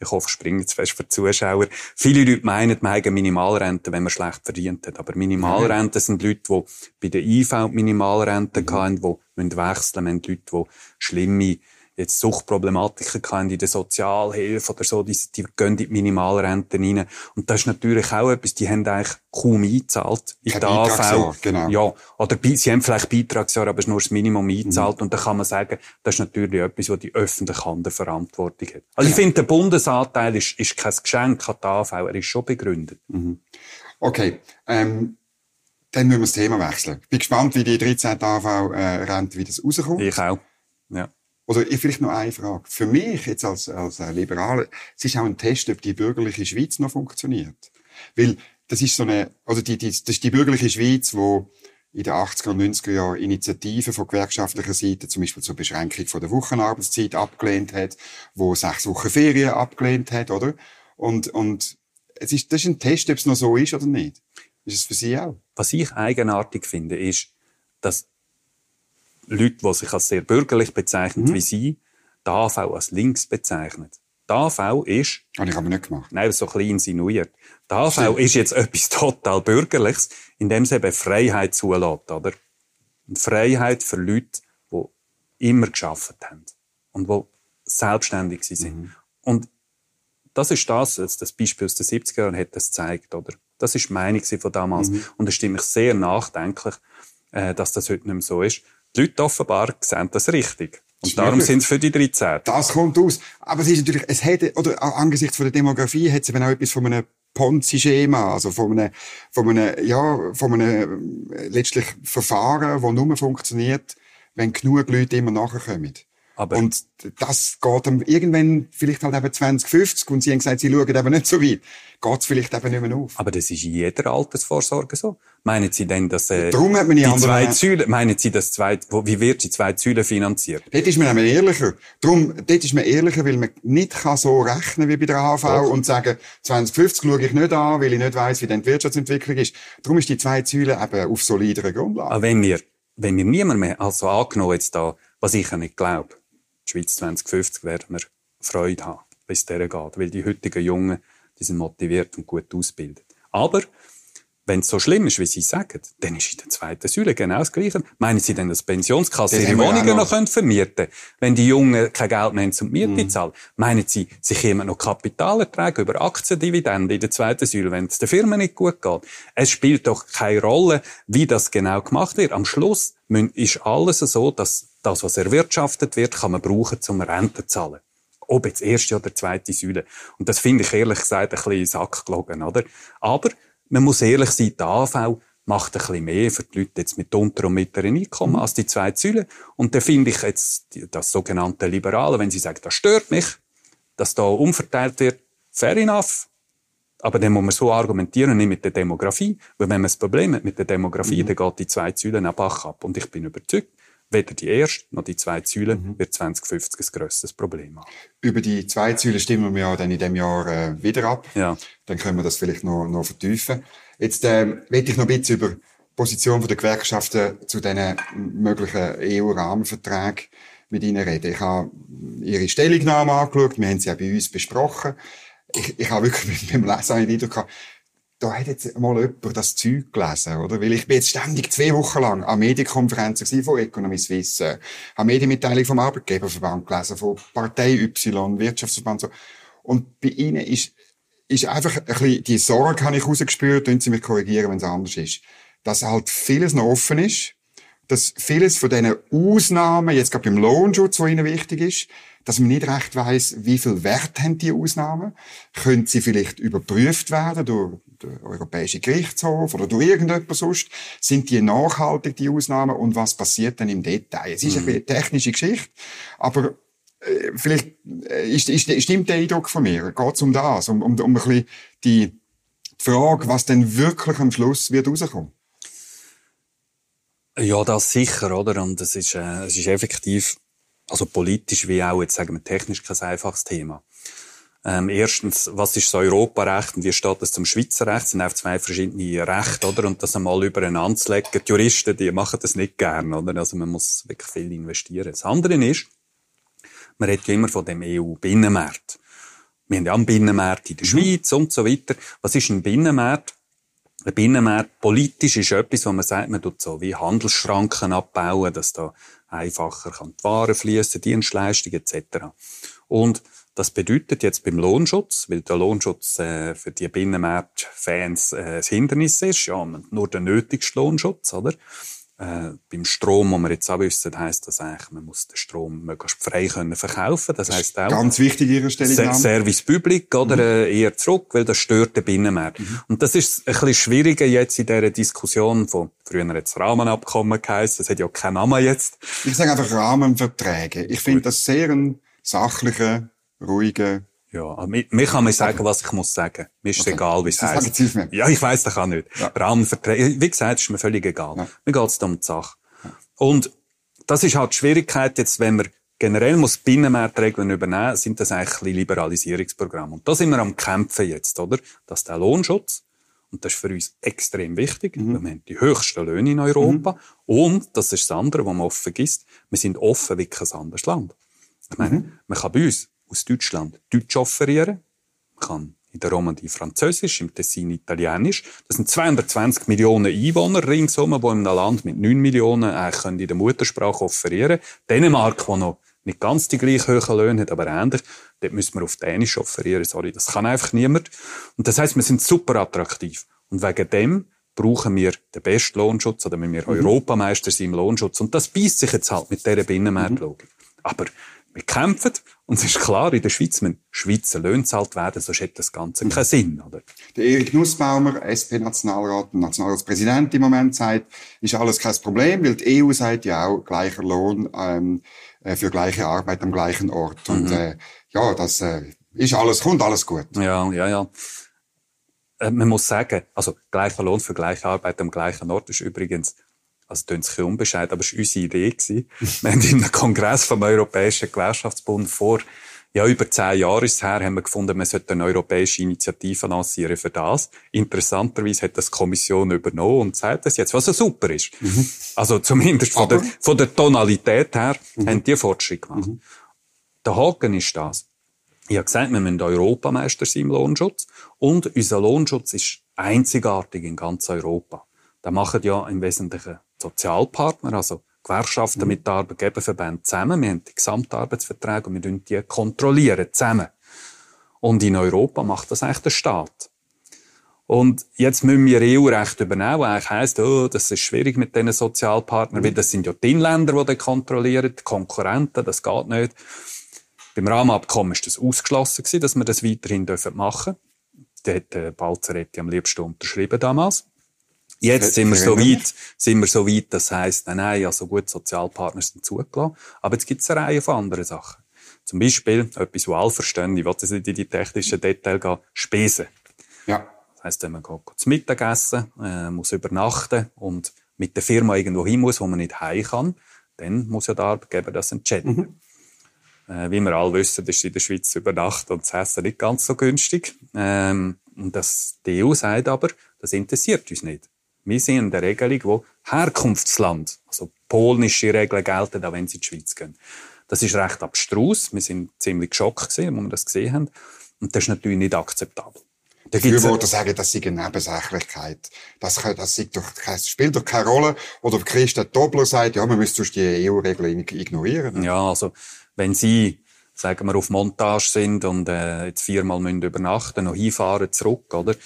ich hoffe, ich springe jetzt fest für die Zuschauer. Viele Leute meinen, man hat eine Minimalrente, wenn man schlecht verdient hat. Aber Minimalrente sind Leute, die bei der IV Minimalrente Mhm. hatten, die müssen wechseln. Wir haben Leute, die schlimme jetzt Suchtproblematiken hatten in der Sozialhilfe oder so, die, die gehen in die Minimalrente rein. Und das ist natürlich auch etwas, die haben eigentlich kaum eingezahlt in Kein Beitragsjahr, AV. genau. Ja, oder sie haben vielleicht Beitragsjahr, aber es ist nur das Minimum Mhm. eingezahlt. Und dann kann man sagen, das ist natürlich etwas, was die öffentliche Hand der Verantwortung hat. Also Genau. ich finde, der Bundesanteil ist, ist kein Geschenk an die AV, er ist schon begründet. Okay, ähm, dann müssen wir das Thema wechseln. Ich bin gespannt, wie die 13. AV-Rente, wie das rauskommt. Ich auch. Ja. Oder ich- vielleicht noch eine Frage. Für mich, jetzt als, als äh, Liberaler, es ist auch ein Test, ob die bürgerliche Schweiz noch funktioniert. Weil, das ist so eine, oder die, die, das ist die bürgerliche Schweiz, wo in den 80er und 90er Jahren Initiativen von gewerkschaftlicher Seite, zum Beispiel zur Beschränkung von der Wochenarbeitszeit abgelehnt hat, wo sechs Wochen Ferien abgelehnt hat, oder? Und, und, es ist, das ist ein Test, ob es noch so ist oder nicht. Ist es für Sie auch? Was ich eigenartig finde, ist, dass Leute, die sich als sehr bürgerlich bezeichnen Mhm. wie Sie, die AV als links bezeichnen. Die AV ist, Habe ich aber nicht gemacht. nein, so ein bisschen insinuiert, die AV Stimmt. ist jetzt etwas total Bürgerliches, indem sie eben Freiheit zulässt, oder? Und Freiheit für Leute, die immer geschafft haben. Und die selbstständig sind. Und das ist das, das das Beispiel aus den 70er Jahren hat das gezeigt, oder? Das ist die Meinung von damals. Und es stimmt mich sehr nachdenklich, äh, dass das heute nicht mehr so ist. Die Leute offenbar sehen das richtig. Und darum sind sie für die 13. Das kommt aus. Aber es ist natürlich, es hätte, oder angesichts von der Demografie hat es eben auch etwas von einem Ponzi-Schema, also von einem, von einem, ja, von einem, äh, letztlich Verfahren, das nur funktioniert, wenn genug Leute immer nachkommen. Aber- und das geht dann irgendwann vielleicht halt eben 2050 und sie haben gesagt, sie schauen eben nicht so weit. Geht es vielleicht eben nicht mehr auf. Aber das ist in jeder Altersvorsorge so. Meinen Sie denn, dass äh, Darum hat man die die zwei Säulen, meinen Sie, dass zwei, wie wird die zwei Säulen finanziert? Dort ist man eben ehrlicher. Drum, dort ist man ehrlicher, weil man nicht kann so rechnen wie bei der AV und sagen, 2050 schaue ich nicht an, weil ich nicht weiss, wie dann die Wirtschaftsentwicklung ist. Darum ist die zwei Säulen eben auf solideren Grundlagen. Aber wenn wir, wenn wir niemand mehr, also angenommen jetzt da, was ich ja nicht glaube, die Schweiz 2050 werden wir Freude haben, bis der geht, weil die heutigen Jungen, die sind motiviert und gut ausgebildet. Aber wenn es so schlimm ist, wie Sie sagen, dann ist in der zweiten Säule genau das Gleiche. Meinen Sie denn, dass Pensionskasse ihre Wohnungen noch, noch vermieten können, wenn die Jungen kein Geld mehr haben zum Miete mm. zahlen? Meinen Sie, sie kommen noch Kapitalerträge über Aktiendividenden in der zweiten Säule, wenn es der Firma nicht gut geht? Es spielt doch keine Rolle, wie das genau gemacht wird. Am Schluss ist alles so, dass das, was erwirtschaftet wird, kann man brauchen, zum Rente zu zahlen ob jetzt erste oder zweite Säule. Und das finde ich ehrlich gesagt ein bisschen in Sack gelogen, oder? Aber man muss ehrlich sein, die AV macht ein bisschen mehr für die Leute jetzt mit unter- und mittleren Einkommen mhm. als die zwei Säulen. Und da finde ich jetzt das sogenannte Liberale, wenn sie sagen, das stört mich, dass da umverteilt wird, fair enough. Aber dann muss man so argumentieren, nicht mit der Demografie. Weil wenn man das Problem hat mit der Demografie, mhm. dann geht die zwei Säulen auch Bach ab. Und ich bin überzeugt, weder die erste noch die zweite Säule mhm. wird 2050 ein grösseres Problem haben. Über die zweite Säule stimmen wir ja dann in diesem Jahr äh, wieder ab. Ja. Dann können wir das vielleicht noch, noch vertiefen. Jetzt äh, will ich noch ein bisschen über die Position der Gewerkschaften zu diesen möglichen EU-Rahmenverträgen mit Ihnen reden. Ich habe Ihre Stellungnahme angeschaut, wir haben sie ja bei uns besprochen. Ich, ich habe wirklich beim Lesen einen Eindruck gehabt, da hat jetzt mal jemand das Zeug gelesen, oder? Weil ich bin jetzt ständig zwei Wochen lang an Medienkonferenzen von Economy Suisse, habe Medienmitteilung vom Arbeitgeberverband gelesen, von Partei Y, Wirtschaftsverband, so. Und bei ihnen ist, ist einfach ein bisschen die Sorge, habe ich rausgespürt, und sie mich korrigieren, wenn es anders ist, dass halt vieles noch offen ist, dass vieles von diesen Ausnahmen, jetzt gerade beim Lohnschutz, was ihnen wichtig ist, dass man nicht recht weiß, wie viel Wert haben die Ausnahmen. Können sie vielleicht überprüft werden durch den Europäischen Gerichtshof oder durch irgendjemand sonst? Sind die nachhaltig, die Ausnahmen? Und was passiert dann im Detail? Es ist mhm. eine technische Geschichte, aber äh, vielleicht äh, ist, ist, stimmt der Eindruck von mir. Geht es um das? Um, um, um ein bisschen die Frage, was denn wirklich am Schluss wird rauskommen? Ja, das sicher, oder? Und es ist, äh, es ist effektiv also politisch wie auch, jetzt sagen wir technisch kein einfaches Thema. Ähm, erstens, was ist das Europarecht und wie steht das zum Schweizer Recht? Das sind auch zwei verschiedene Rechte, oder? Und das einmal übereinander zu legen. Die Juristen, die machen das nicht gern, oder? Also man muss wirklich viel investieren. Das andere ist, man redet ja immer von dem EU-Binnenmarkt. Wir haben ja einen Binnenmarkt in der mhm. Schweiz und so weiter. Was ist ein Binnenmarkt? Ein Binnenmarkt politisch ist etwas, wo man sagt, man tut so wie Handelsschranken abbauen, dass da einfacher kann die Waren fließen, Dienstleistungen etc. Und das bedeutet jetzt beim Lohnschutz, weil der Lohnschutz äh, für die Binnenmarkt-Fans äh, das Hindernis ist, ja, nur der nötigste Lohnschutz, oder? Äh, beim Strom, wo wir jetzt auch wissen, heisst das eigentlich, man muss den Strom möglichst frei können verkaufen. Das heisst auch. Ganz wichtig Ihre Stellungnahme. Service Public, oder? Mhm. Äh, eher zurück, weil das stört den Binnenmarkt. Mhm. Und das ist ein bisschen schwieriger jetzt in dieser Diskussion von, früher jetzt Rahmenabkommen geheißen, das hat ja keinen Namen jetzt. Ich sage einfach Rahmenverträge. Ich finde das sehr ein sachlicher, ruhiger, ja, mir, mir kann man sagen, was ich muss sagen. Mir ist okay. egal, wie es heißt. Ja, ich weiß das auch nicht. Ja. Rahmenverträge, wie gesagt, ist mir völlig egal. Ja. Mir geht's da um die Sache. Ja. Und das ist halt die Schwierigkeit jetzt, wenn man generell muss Binnenmarktregeln übernehmen, sind das eigentlich ein Liberalisierungsprogramme. Und da sind wir am Kämpfen jetzt, oder? Dass der Lohnschutz, und das ist für uns extrem wichtig, mhm. wir haben die höchsten Löhne in Europa, mhm. und, das ist das andere, was man oft vergisst, wir sind offen wie kein anderes Land. Ich meine, mhm. man kann bei uns aus Deutschland Deutsch offerieren. Man kann in der Romandie Französisch, im Tessin Italienisch. Das sind 220 Millionen Einwohner ringsum, die in einem Land mit 9 Millionen eigentlich in der Muttersprache offerieren Dänemark, wo noch nicht ganz die gleich hohen Löhne hat, aber ähnlich, dort müssen wir auf Dänisch offerieren. Sorry, das kann einfach niemand. Und das heißt, wir sind super attraktiv. Und wegen dem brauchen wir den besten Lohnschutz oder wenn wir mhm. Europameister sind im Lohnschutz. Und das beißt sich jetzt halt mit dieser Binnenmarktlogik. Mhm. Aber wir kämpfen und es ist klar, in der Schweiz müssen Schweizer Löhne zahlt werden, sonst hätte das Ganze keinen Sinn, oder? Der Erik Nussbaumer, SP-Nationalrat und Nationalratspräsident im Moment, sagt, ist alles kein Problem, weil die EU sagt ja auch, gleicher Lohn ähm, äh, für gleiche Arbeit am gleichen Ort. Mhm. Und äh, ja, das äh, ist alles, kommt alles gut. Ja, ja, ja. Äh, man muss sagen, also gleicher Lohn für gleiche Arbeit am gleichen Ort ist übrigens also klingt sich unbescheid, aber es war unsere Idee. Gewesen. wir haben in einem Kongress vom Europäischen Gewerkschaftsbund vor, ja, über zehn Jahre ist es her, haben wir gefunden, man sollte eine europäische Initiative lancieren für das. Interessanterweise hat das die Kommission übernommen und sagt das jetzt, was so super ist. Mhm. Also zumindest von der, von der Tonalität her mhm. haben die Fortschritt gemacht. Mhm. Der Haken ist das. Ich habe gesagt, wir müssen Europameister sein im Lohnschutz. Und unser Lohnschutz ist einzigartig in ganz Europa. Da machen ja im Wesentlichen Sozialpartner, also Gewerkschaften mhm. mit Arbeitgeberverbänden zusammen. Wir haben die Gesamtarbeitsverträge und wir die kontrollieren zusammen. Und in Europa macht das eigentlich der Staat. Und jetzt müssen wir EU-Recht übernehmen, was eigentlich heisst, oh, das ist schwierig mit diesen Sozialpartnern, mhm. weil das sind ja die Inländer, die das kontrollieren, die Konkurrenten, das geht nicht. Beim Rahmenabkommen ist das ausgeschlossen gewesen, dass wir das weiterhin machen dürfen. Da hat äh, Balzaretti am liebsten unterschrieben damals. Jetzt sind wir so weit, sind wir so weit, das heisst, nein, nein, also gut, Sozialpartner sind zugelassen. Aber jetzt gibt es eine Reihe von anderen Sachen. Zum Beispiel, etwas, was alle verstehen, ich will jetzt nicht in die technischen Details gehen, Spesen. Ja. Das heisst, wenn man geht, geht zum Mittagessen, äh, muss übernachten und mit der Firma irgendwo hin muss, wo man nicht heim kann, dann muss ja der Arbeitgeber das entschädigen. Mhm. Äh, wie wir alle wissen, ist in der Schweiz übernachten und das Essen nicht ganz so günstig. Ähm, und das, die EU sagt aber, das interessiert uns nicht. Wir sind in der Regelung, wo Herkunftsland, also polnische Regeln gelten, auch wenn sie in die Schweiz gehen. Das ist recht abstrus. Wir sind ziemlich geschockt gewesen, als wir das gesehen haben. Und das ist natürlich nicht akzeptabel. Die Befürworter sagen, das sei eine Nebensächlichkeit. Das, das, sei doch, das spielt doch keine Rolle. Oder Christa Dobler sagt, ja, man müsste sonst die EU-Regeln ignorieren. Ja, also, wenn Sie, sagen wir, auf Montage sind und äh, jetzt viermal müssen übernachten, noch hinfahren, zurück, oder?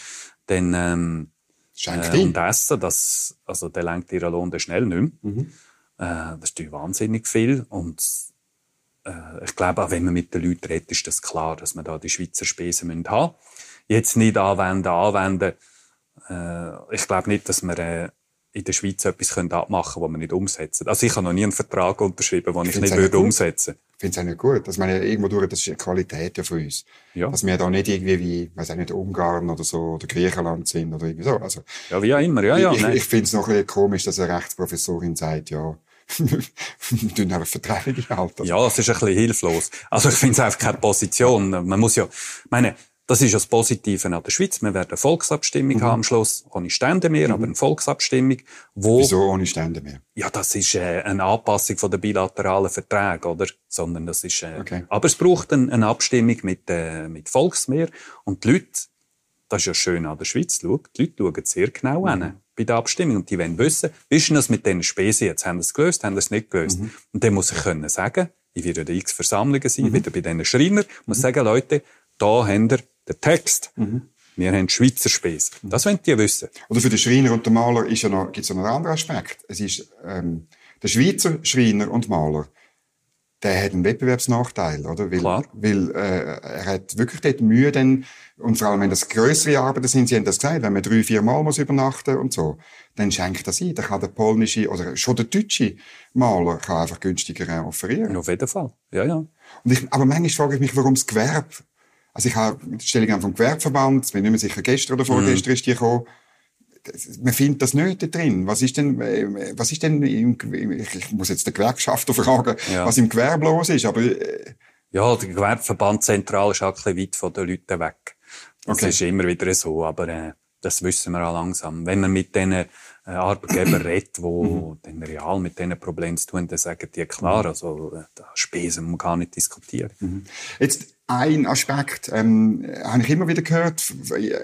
Dann, ähm, Schenkt äh, und essen, das, also der lenkt ihren Lohn dann schnell nicht mehr. Mhm. Äh, das ist wahnsinnig viel und äh, ich glaube, auch wenn man mit den Leuten redet, ist das klar, dass man da die Schweizer Spesen haben müssen. Jetzt nicht anwenden, anwenden. Äh, ich glaube nicht, dass wir äh, in der Schweiz etwas abmachen können, das wir nicht umsetzen. Also ich habe noch nie einen Vertrag unterschrieben, den ich, ich nicht würde umsetzen Ich finde es auch nicht gut. Also, meine, irgendwo durch, das ist eine Qualität ja von uns. Ja. Dass wir da nicht irgendwie wie, weiß auch nicht, Ungarn oder so, oder Griechenland sind oder irgendwie so. Also, ja, wie auch immer, ja, ja. Ich, ich, ich finde es noch ein bisschen komisch, dass eine Rechtsprofessorin sagt, ja, wir tun einfach Verträge halten. Ja, es ist ein bisschen hilflos. Also ich finde es einfach keine Position. Man muss ja, meine, das ist das Positive an der Schweiz. Wir werden eine Volksabstimmung mhm. haben am Schluss, ohne Stände mehr, mhm. aber eine Volksabstimmung, wo... Wieso ohne Stände mehr? Ja, das ist äh, eine Anpassung von der bilateralen Verträge, oder? Sondern das ist... Äh, okay. Aber es braucht eine, eine Abstimmung mit, äh, mit Volksmehr und die Leute, das ist ja schön an der Schweiz, schau, die Leute schauen sehr genau mhm. an bei der Abstimmung und die wollen wissen, wie ist das mit diesen Spesen jetzt? Haben sie es gelöst, haben sie es nicht gelöst? Mhm. Und dann muss ich können sagen, ich werde in x Versammlungen sein, mhm. wieder bei diesen Schreiner, muss mhm. sagen, Leute, da haben wir der Text. Mhm. Wir haben Schweizer Spesen. Mhm. Das wollen die wissen. Oder für den Schreiner und den Maler ist ja noch, gibt's ja noch einen anderen Aspekt. Es ist, ähm, der Schweizer Schreiner und Maler, der hat einen Wettbewerbsnachteil, oder? Weil, Klar. weil äh, er hat wirklich dort Mühe, dann, und vor allem wenn das größere Arbeiten sind, Sie haben das gesagt, wenn man drei, vier Mal muss übernachten und so, dann schenkt das ein. Dann kann der polnische oder schon der deutsche Maler kann einfach günstiger offerieren. Auf jeden Fall, ja, ja. Und ich, aber manchmal frage ich mich, warum das Gewerbe also ich habe die Stellung vom Gewerbeverband, ich bin nicht mehr sicher, gestern oder vorgestern mhm. ist die gekommen. Man findet das nicht da drin. Was ist denn, was ist denn im, ich muss jetzt den Gewerkschafter fragen, ja. was im Gewerbe los ist, aber... Äh, ja, der Gewerbeverband zentral ist auch ein bisschen weit von den Leuten weg. Das okay. ist immer wieder so, aber äh, das wissen wir auch langsam. Wenn man mit diesen äh, Arbeitgebern redet, die mhm. dann real mit diesen Problemen zu tun, dann sagen die klar, mhm. also äh, Spesen muss man gar nicht diskutieren. Mhm. Jetzt ein Aspekt ähm, habe ich immer wieder gehört,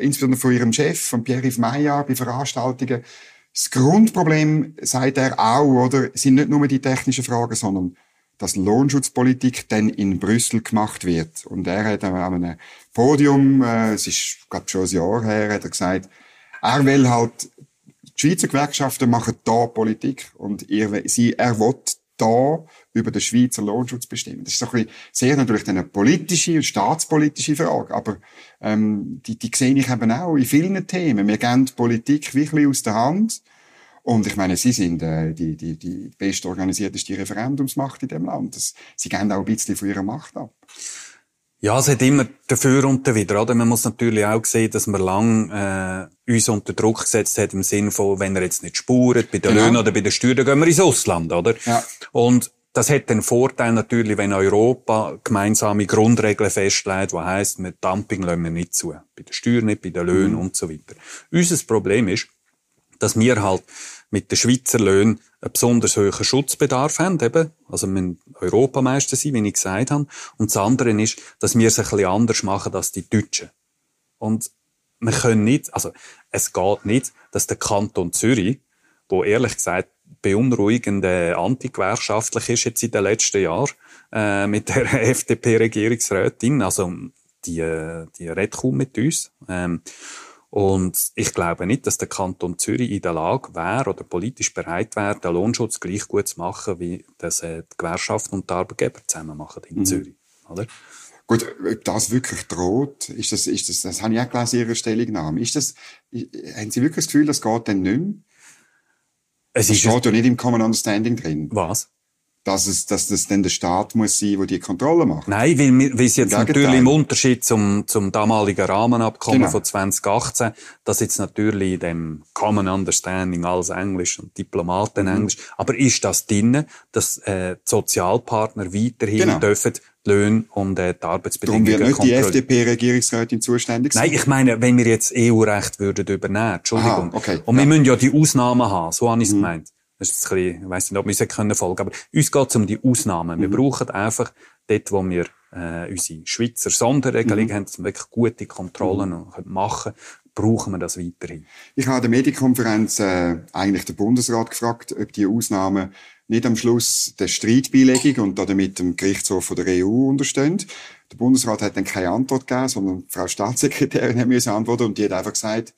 insbesondere von Ihrem Chef, von Pierre-Yves Meyer, bei Veranstaltungen. Das Grundproblem, sagt er auch, oder, sind nicht nur die technischen Fragen, sondern dass Lohnschutzpolitik dann in Brüssel gemacht wird. Und er hat an einem Podium, äh, es ist, glaube schon ein Jahr her, hat er gesagt, er will halt, die Schweizer Gewerkschaften machen da Politik und ihr, sie, er will da über den Schweizer Lohnschutz bestimmen. Das ist so ein bisschen, sehr natürlich eine politische und staatspolitische Frage, aber ähm, die, die sehe ich eben auch in vielen Themen. Wir gehen die Politik wirklich aus der Hand und ich meine, Sie sind äh, die, die, die bestorganisierteste Referendumsmacht in dem Land. Das, Sie gehen auch ein bisschen von Ihrer Macht ab. Ja, es hat immer dafür und dawider, oder? Man muss natürlich auch sehen, dass wir lang äh, uns unter Druck gesetzt hat im Sinne von, wenn er jetzt nicht spuret, bei den genau. Löhnen oder bei den Steuern, dann gehen wir ins Ausland, oder? Ja. Und das hat den Vorteil natürlich, wenn Europa gemeinsame Grundregeln festlegt, die heisst, mit Dumping lassen wir nicht zu. Bei den Steuern nicht, bei den Löhnen mhm. und so weiter. Unser Problem ist, dass wir halt mit den Schweizer Löhnen einen besonders hohen Schutzbedarf haben, eben. Also, wir müssen Europameister sein, wie ich gesagt habe. Und das andere ist, dass wir es ein bisschen anders machen als die Deutschen. Und wir können nicht, also es geht nicht, dass der Kanton Zürich, wo ehrlich gesagt beunruhigend äh, antigewerkschaftlich ist jetzt in den letzten Jahren äh, mit der FDP-Regierungsrätin, also die, äh, die redet kaum mit uns. Ähm, und ich glaube nicht, dass der Kanton Zürich in der Lage wäre oder politisch bereit wäre, den Lohnschutz gleich gut zu machen, wie das äh, die Gewerkschaft und die Arbeitgeber zusammen machen in mhm. Zürich. Oder? Gut, ob das wirklich droht, ist das, ist das, das habe ich auch gelesen in Ihrer Stellungnahme. Ist das, haben Sie wirklich das Gefühl, das geht dann nicht mehr? Es das steht ja nicht im Common Understanding drin. Was? Dass es, dass das dann der Staat muss sein, der die Kontrolle macht. Nein, weil, es jetzt natürlich im Unterschied zum, zum damaligen Rahmenabkommen genau. von 2018, dass jetzt natürlich in dem Common Understanding alles Englisch und Diplomaten mhm. Englisch, aber ist das drin, dass äh, die Sozialpartner weiterhin genau. dürfen die Löhne und äh, die Arbeitsbedingungen Darum wird nicht die FDP-Regierungsrätin zuständig sein? Nein, ich meine, wenn wir jetzt EU-Recht würden übernehmen, Entschuldigung. Aha, okay. Und ja. wir müssen ja die Ausnahmen haben, so habe ich es mhm. gemeint. Das ist ein bisschen, ich weiss nicht, ob wir es können folgen aber uns geht es um die Ausnahmen. Mhm. Wir brauchen einfach dort, wo wir äh, unsere Schweizer Sonderregelung mhm. haben, dass wir wirklich gute Kontrollen mhm. machen brauchen wir das weiterhin. Ich habe an der Medienkonferenz äh, eigentlich den Bundesrat gefragt, ob die Ausnahmen nicht am Schluss der Streitbeilegung und damit dem Gerichtshof von der EU unterstehen. Der Bundesrat hat dann keine Antwort gegeben, sondern Frau Staatssekretärin hat mir antworten und die hat einfach gesagt,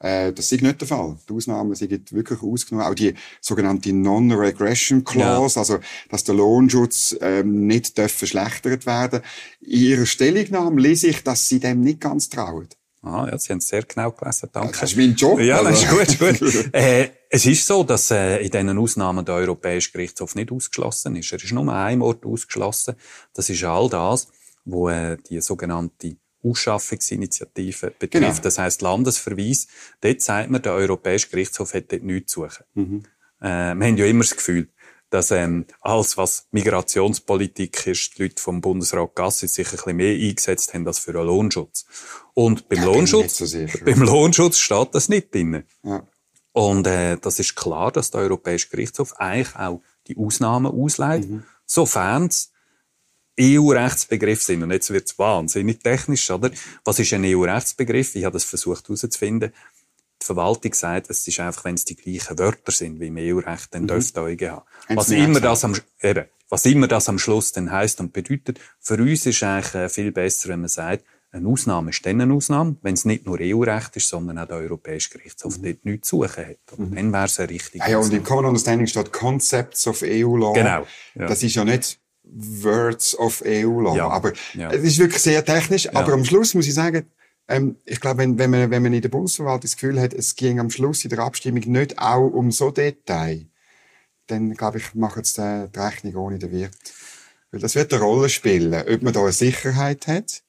äh, das ist nicht der Fall. Die Ausnahmen sind wirklich ausgenommen. Auch die sogenannte Non-Regression Clause, ja. also dass der Lohnschutz ähm, nicht darf verschlechtert werden. In ihrer Stellungnahme lese ich, dass sie dem nicht ganz trauen. Ah, ja, Sie haben es sehr genau gelesen, danke. Das ist mein Job. Ja, das ist gut, gut. äh, es ist so, dass äh, in diesen Ausnahmen der Europäische Gerichtshof nicht ausgeschlossen ist. Er ist nur an einem Ort ausgeschlossen. Das ist all das, wo äh, die sogenannte Ausschaffungsinitiative betrifft. Genau. Das heißt Landesverweis. Dort sagt man, der Europäische Gerichtshof hat dort nichts zu suchen. Mhm. Äh, wir haben ja immer das Gefühl, dass ähm, alles, was Migrationspolitik ist, die Leute vom Bundesrat Gassi sich ein bisschen mehr eingesetzt haben als für einen Lohnschutz. Und beim, ja, Lohnschutz, so beim Lohnschutz steht das nicht drin. Ja. Und äh, das ist klar, dass der Europäische Gerichtshof eigentlich auch die Ausnahmen ausleiht, mhm. sofern es EU-Rechtsbegriff sind. Und jetzt wird's wahnsinnig technisch, oder? Was ist ein EU-Rechtsbegriff? Ich habe das versucht herauszufinden. Die Verwaltung sagt, es ist einfach, wenn es die gleichen Wörter sind wie im EU-Recht, dann mhm. dürfte EuGH haben. Was immer das am, eben, was immer das am Schluss dann heisst und bedeutet, für uns ist eigentlich äh, viel besser, wenn man sagt, eine Ausnahme ist dann eine Ausnahme, wenn es nicht nur EU-Recht ist, sondern auch der Europäische Gerichtshof mhm. dort nichts zu suchen hat. Und mhm. dann wäre es eine richtige ja, und im Common Understanding steht Concepts of EU Law. Genau. Ja. Das ist ja nicht Words of EU-Law. Ja. Aber ja. es ist wirklich sehr technisch. Ja. Aber am Schluss muss ich sagen, ähm, ich glaube, wenn, wenn, man, wenn man in der Bundesverwaltung das Gefühl hat, es ging am Schluss in der Abstimmung nicht auch um so Detail, dann glaube ich, macht es die, die Rechnung ohne den Wirt. Weil das wird eine Rolle spielen, ob man da eine Sicherheit hat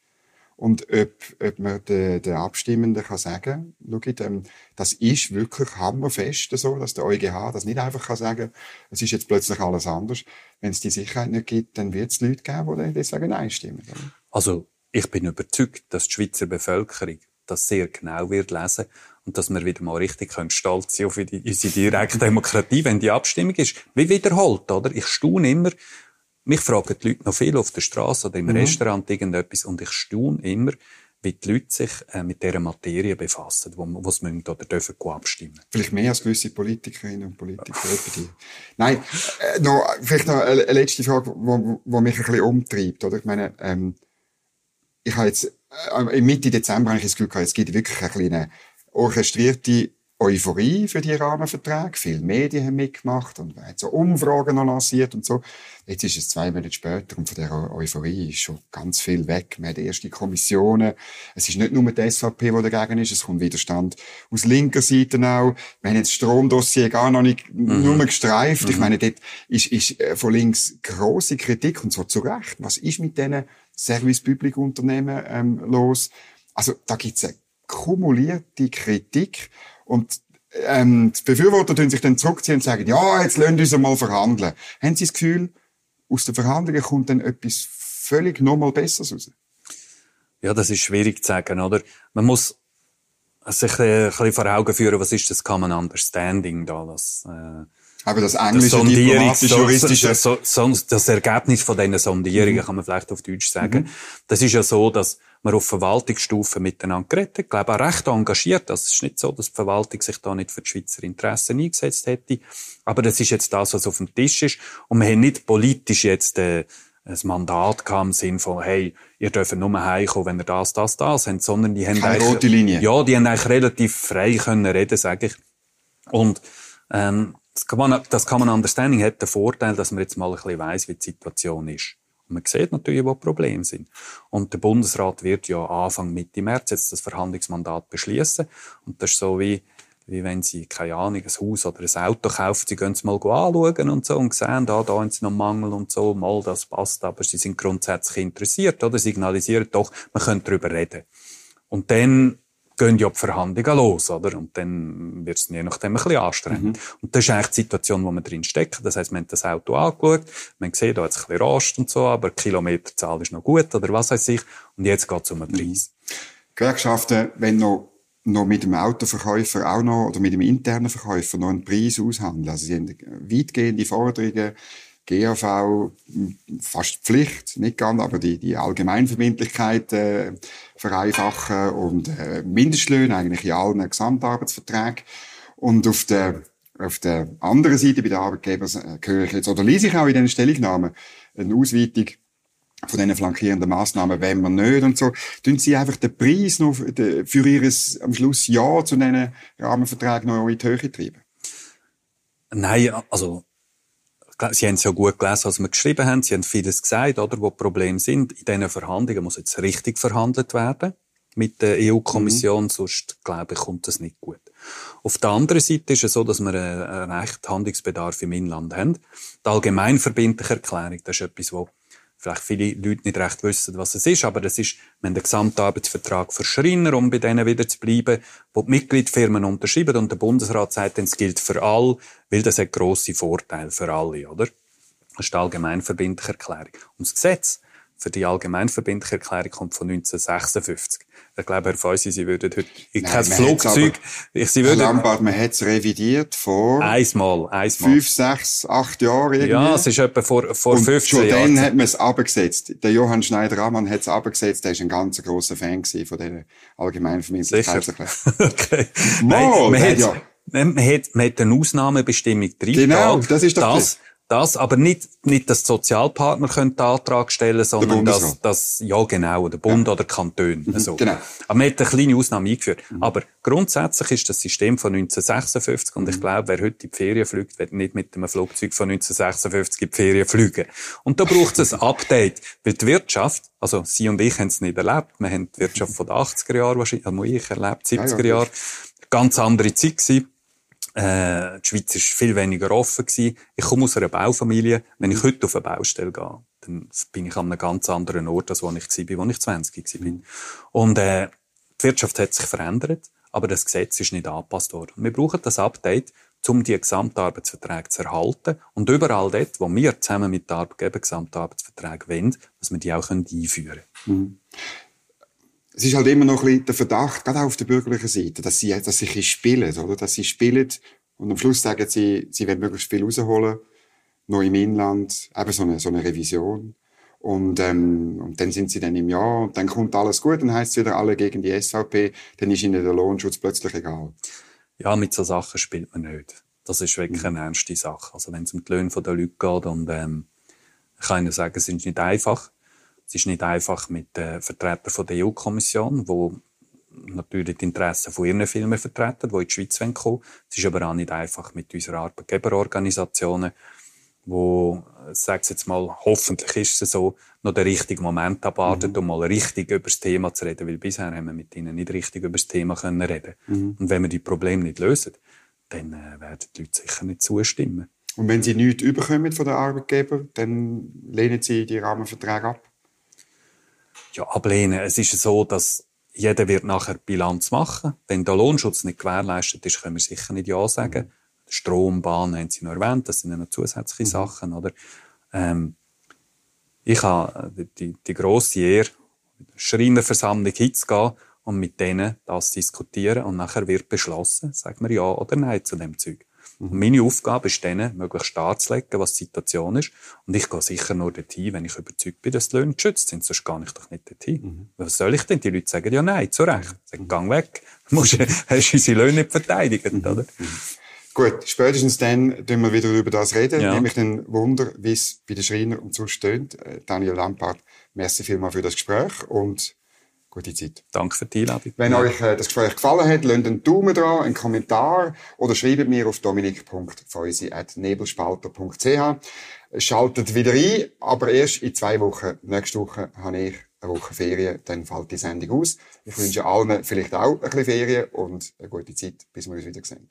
und ob, ob man den, den Abstimmenden kann sagen, schaut, ähm, das ist wirklich hammerfest so, dass der EuGH das nicht einfach kann sagen, es ist jetzt plötzlich alles anders. Wenn es die Sicherheit nicht gibt, dann wird es Leute geben, die deswegen einstimmen. Also, ich bin überzeugt, dass die Schweizer Bevölkerung das sehr genau wird lesen und dass wir wieder mal richtig stolz sein auf unsere direkte Demokratie, wenn die Abstimmung ist. Wie wiederholt, oder? Ich staune immer, mich fragen die Leute noch viel auf der Straße oder im mhm. Restaurant irgendetwas und ich staune immer, wie die Leute sich äh, mit dieser Materie befassen, wo, wo sie müssen oder dürfen abstimmen. Vielleicht mehr als gewisse Politikerinnen und Politiker. Nein, äh, noch, vielleicht noch eine, eine letzte Frage, wo, wo mich ein bisschen umtreibt. Oder? Ich meine, ähm, ich habe jetzt äh, Mitte Dezember eigentlich das Gefühl gehabt, es gibt wirklich eine kleine orchestrierte Euphorie für die Rahmenverträge. Viele Medien haben mitgemacht und man hat so Umfragen noch lanciert und so. Jetzt ist es zwei Monate später und von der Euphorie ist schon ganz viel weg. Man hat erste Kommissionen. Es ist nicht nur die SVP, die dagegen ist. Es kommt Widerstand aus linker Seite auch. Wir haben jetzt das Stromdossier gar noch nicht mhm. nur gestreift. Mhm. Ich meine, dort ist, ist äh, von links große Kritik und so zu Recht. Was ist mit diesen Service-Public-Unternehmen ähm, los? Also da gibt es eine kumulierte Kritik und ähm, die Befürworter tun sich dann zurückziehen und sagen, ja, jetzt lasst uns mal verhandeln. Haben Sie das Gefühl, aus den Verhandlungen kommt dann etwas völlig nochmal Besseres raus? Ja, das ist schwierig zu sagen, oder? Man muss sich ein bisschen vor Augen führen, was ist das Common Understanding da, das, äh, Aber das englische das diplomatisch-juristische... So, so, so, das Ergebnis von diesen Sondierungen, mhm. kann man vielleicht auf Deutsch sagen, mhm. das ist ja so, dass man auf Verwaltungsstufe miteinander geredet Ich glaube auch recht engagiert. Also es ist nicht so, dass die Verwaltung sich da nicht für die Schweizer Interessen eingesetzt hätte. Aber das ist jetzt das, was auf dem Tisch ist. Und wir haben nicht politisch jetzt äh, ein Mandat gehabt im Sinn von, hey, ihr dürft nur heimkommen, wenn ihr das, das, das habt, sondern die haben Keine rote Linie. Ja, die haben eigentlich relativ frei können reden, sage ich. Und ähm, das kann man, das man Understanding hat den Vorteil, dass man jetzt mal ein bisschen weiss, wie die Situation ist. Und man sieht natürlich, wo die Probleme sind. Und der Bundesrat wird ja Anfang Mitte März jetzt das Verhandlungsmandat beschließen. Und das ist so wie, wie wenn Sie, keine Ahnung, ein Haus oder ein Auto kaufen, Sie gehen es mal anschauen und so und sehen, da, da haben Sie noch Mangel und so, mal, das passt, aber Sie sind grundsätzlich interessiert, oder? Signalisieren doch, man könnte darüber reden. Und dann gehen ja die Verhandlungen los, oder? Und dann wird es je nachdem ein bisschen anstrengend. Mhm. Und das ist eigentlich die Situation, wo wir drin stecken. Das heisst, wir haben das Auto angeschaut, man sieht, da hat es ein bisschen Rost und so, aber die Kilometerzahl ist noch gut, oder was weiß ich. Und jetzt geht es um den Preis. Gewerkschaften, wenn noch noch mit dem Autoverkäufer auch noch, oder mit dem internen Verkäufer noch einen Preis aushandeln. Also sie haben weitgehende Forderungen, GAV fast Pflicht, nicht ganz, aber die, die Allgemeinverbindlichkeit äh, vereinfachen und äh, Mindestlöhne eigentlich in allen Gesamtarbeitsverträgen. Und auf der, auf der anderen Seite bei den Arbeitgebern äh, höre ich jetzt, oder lese ich auch in den Stellungnahmen, eine Ausweitung von diesen flankierenden Massnahmen wenn man nicht und so. Tun Sie einfach den Preis noch für Ihres am Schluss Ja zu diesen Rahmenverträgen noch in die Höhe treiben? Nein, also Sie haben es ja gut gelesen, was wir geschrieben haben. Sie haben vieles gesagt, oder, wo Probleme sind. In diesen Verhandlungen muss jetzt richtig verhandelt werden mit der EU-Kommission, mhm. sonst, glaube ich, kommt das nicht gut. Auf der anderen Seite ist es so, dass wir einen recht Handlungsbedarf im Inland haben. Die allgemeinverbindliche Erklärung, das ist etwas, wo vielleicht viele Leute nicht recht wissen, was es ist, aber das ist, wir haben den Gesamtarbeitsvertrag für Schreiner, um bei denen wieder zu bleiben, wo die Mitgliedfirmen unterschreiben und der Bundesrat sagt, es gilt für alle, weil das hat grosse Vorteile für alle, oder? Das ist die allgemeinverbindliche Erklärung. Und das Gesetz für die allgemeinverbindliche Erklärung kommt von 1956. Ich glaube, Herr Feusi, Sie würden heute in kein Flugzeug, ich, Sie würden... Herr Lambert, man hat es revidiert vor... Einmal, einmal. Fünf, sechs, acht Jahre irgendwie. Ja, es ist etwa vor, vor Und 15 Jahren. schon dann hat man es abgesetzt. Der Johann Schneider-Ammann hat es abgesetzt. Der ist ein ganz grosser Fan von dieser Allgemeinverbindlichkeitserklärung. okay. Mal, man, hat, ja. man, hat, man hat eine Ausnahmebestimmung drin. Genau, das ist doch das. Das, aber nicht, nicht, dass Sozialpartner können den Antrag stellen sondern dass, dass, ja genau, der Bund ja. oder Kanton. Mhm, so. Genau. Aber man hat eine kleine Ausnahme eingeführt. Mhm. Aber grundsätzlich ist das System von 1956 und mhm. ich glaube, wer heute in die Ferien fliegt, wird nicht mit einem Flugzeug von 1956 in die Ferien fliegen. Und da braucht es ein Update, weil die Wirtschaft, also Sie und ich haben es nicht erlebt, wir haben die Wirtschaft von den 80er Jahren wahrscheinlich, also ich erlebt, 70er ja, ja, Jahre, ganz andere Zeit gewesen. Äh, die Schweiz war viel weniger offen gewesen. Ich komme aus einer Baufamilie. Wenn ich heute auf eine Baustelle gehe, dann bin ich an einem ganz anderen Ort, als wo ich war, wo ich 20 war. Und äh, die Wirtschaft hat sich verändert, aber das Gesetz ist nicht angepasst worden. Wir brauchen das Update, um die Gesamtarbeitsverträge zu erhalten und überall dort, wo wir zusammen mit den Arbeitgebern Gesamtarbeitsverträge wollen, dass wir die auch einführen können. Mhm es ist halt immer noch ein bisschen der Verdacht, gerade auch auf der bürgerlichen Seite, dass sie, dass sie spielen, oder? Dass sie spielen und am Schluss sagen sie, sie wollen möglichst viel rausholen, noch im Inland, eben so eine, so eine Revision. Und, ähm, und dann sind sie dann im Jahr und dann kommt alles gut, dann heißt es wieder alle gegen die SVP, dann ist ihnen der Lohnschutz plötzlich egal. Ja, mit so Sachen spielt man nicht. Das ist wirklich eine ernste Sache. Also wenn es um die Löhne der Leute geht und ähm, ich kann Ihnen sagen, es ist nicht einfach. Es ist nicht einfach mit den Vertretern der EU-Kommission, wo natürlich die Interessen von ihren Firmen vertreten, die in die Schweiz kommen wollen. Es ist aber auch nicht einfach mit unseren Arbeitgeberorganisationen, wo, sage jetzt mal, hoffentlich ist es so, noch den richtigen Moment abwartet, mhm. um mal richtig über das Thema zu reden, weil bisher haben wir mit ihnen nicht richtig über das Thema können reden. Mhm. Und wenn wir die Probleme nicht lösen, dann äh, werden die Leute sicher nicht zustimmen. Und wenn sie nichts überkommen von den Arbeitgebern, dann lehnen sie die Rahmenverträge ab? Ja, ablehnen. Es ist so, dass jeder wird nachher Bilanz machen. Wenn der Lohnschutz nicht gewährleistet ist, können wir sicher nicht Ja sagen. Mhm. Strom, Bahn haben Sie noch erwähnt, das sind ja noch zusätzliche mhm. Sachen, oder? Ähm, ich habe die, die grosse Ehre, Schreinerversammlung hinzugehen und mit denen das diskutieren und nachher wird beschlossen, sagen wir Ja oder Nein zu dem Zeug. Meine Aufgabe ist dann, möglichst darzulegen, was die Situation ist. Und ich gehe sicher nur dorthin, wenn ich überzeugt bin, dass die Löhne geschützt sind. Sonst gehe ich doch nicht dorthin. Mhm. Was soll ich denn? Die Leute sagen ja nein, zu Recht. Sagen, gang weg. Du musst, hast unsere Löhne nicht verteidigt, mhm. oder? Gut, spätestens dann tun wir wieder über das reden. Ja. Nämlich den Wunder, wie es bei den Schreiner und so stöhnt. Äh, Daniel Lampard, merci vielmals für das Gespräch und gute Zeit. Danke für die Einladung. Wenn ja. euch äh, das Gespräch gefallen hat, lasst einen Daumen dran, einen Kommentar oder schreibt mir auf dominik.feusi.nebelspalter.ch. Schaltet wieder ein, aber erst in zwei Wochen. Nächste Woche habe ich eine Woche Ferien, dann fällt die Sendung aus. Ich wünsche allen vielleicht auch ein bisschen Ferien und eine gute Zeit, bis wir uns wieder sehen.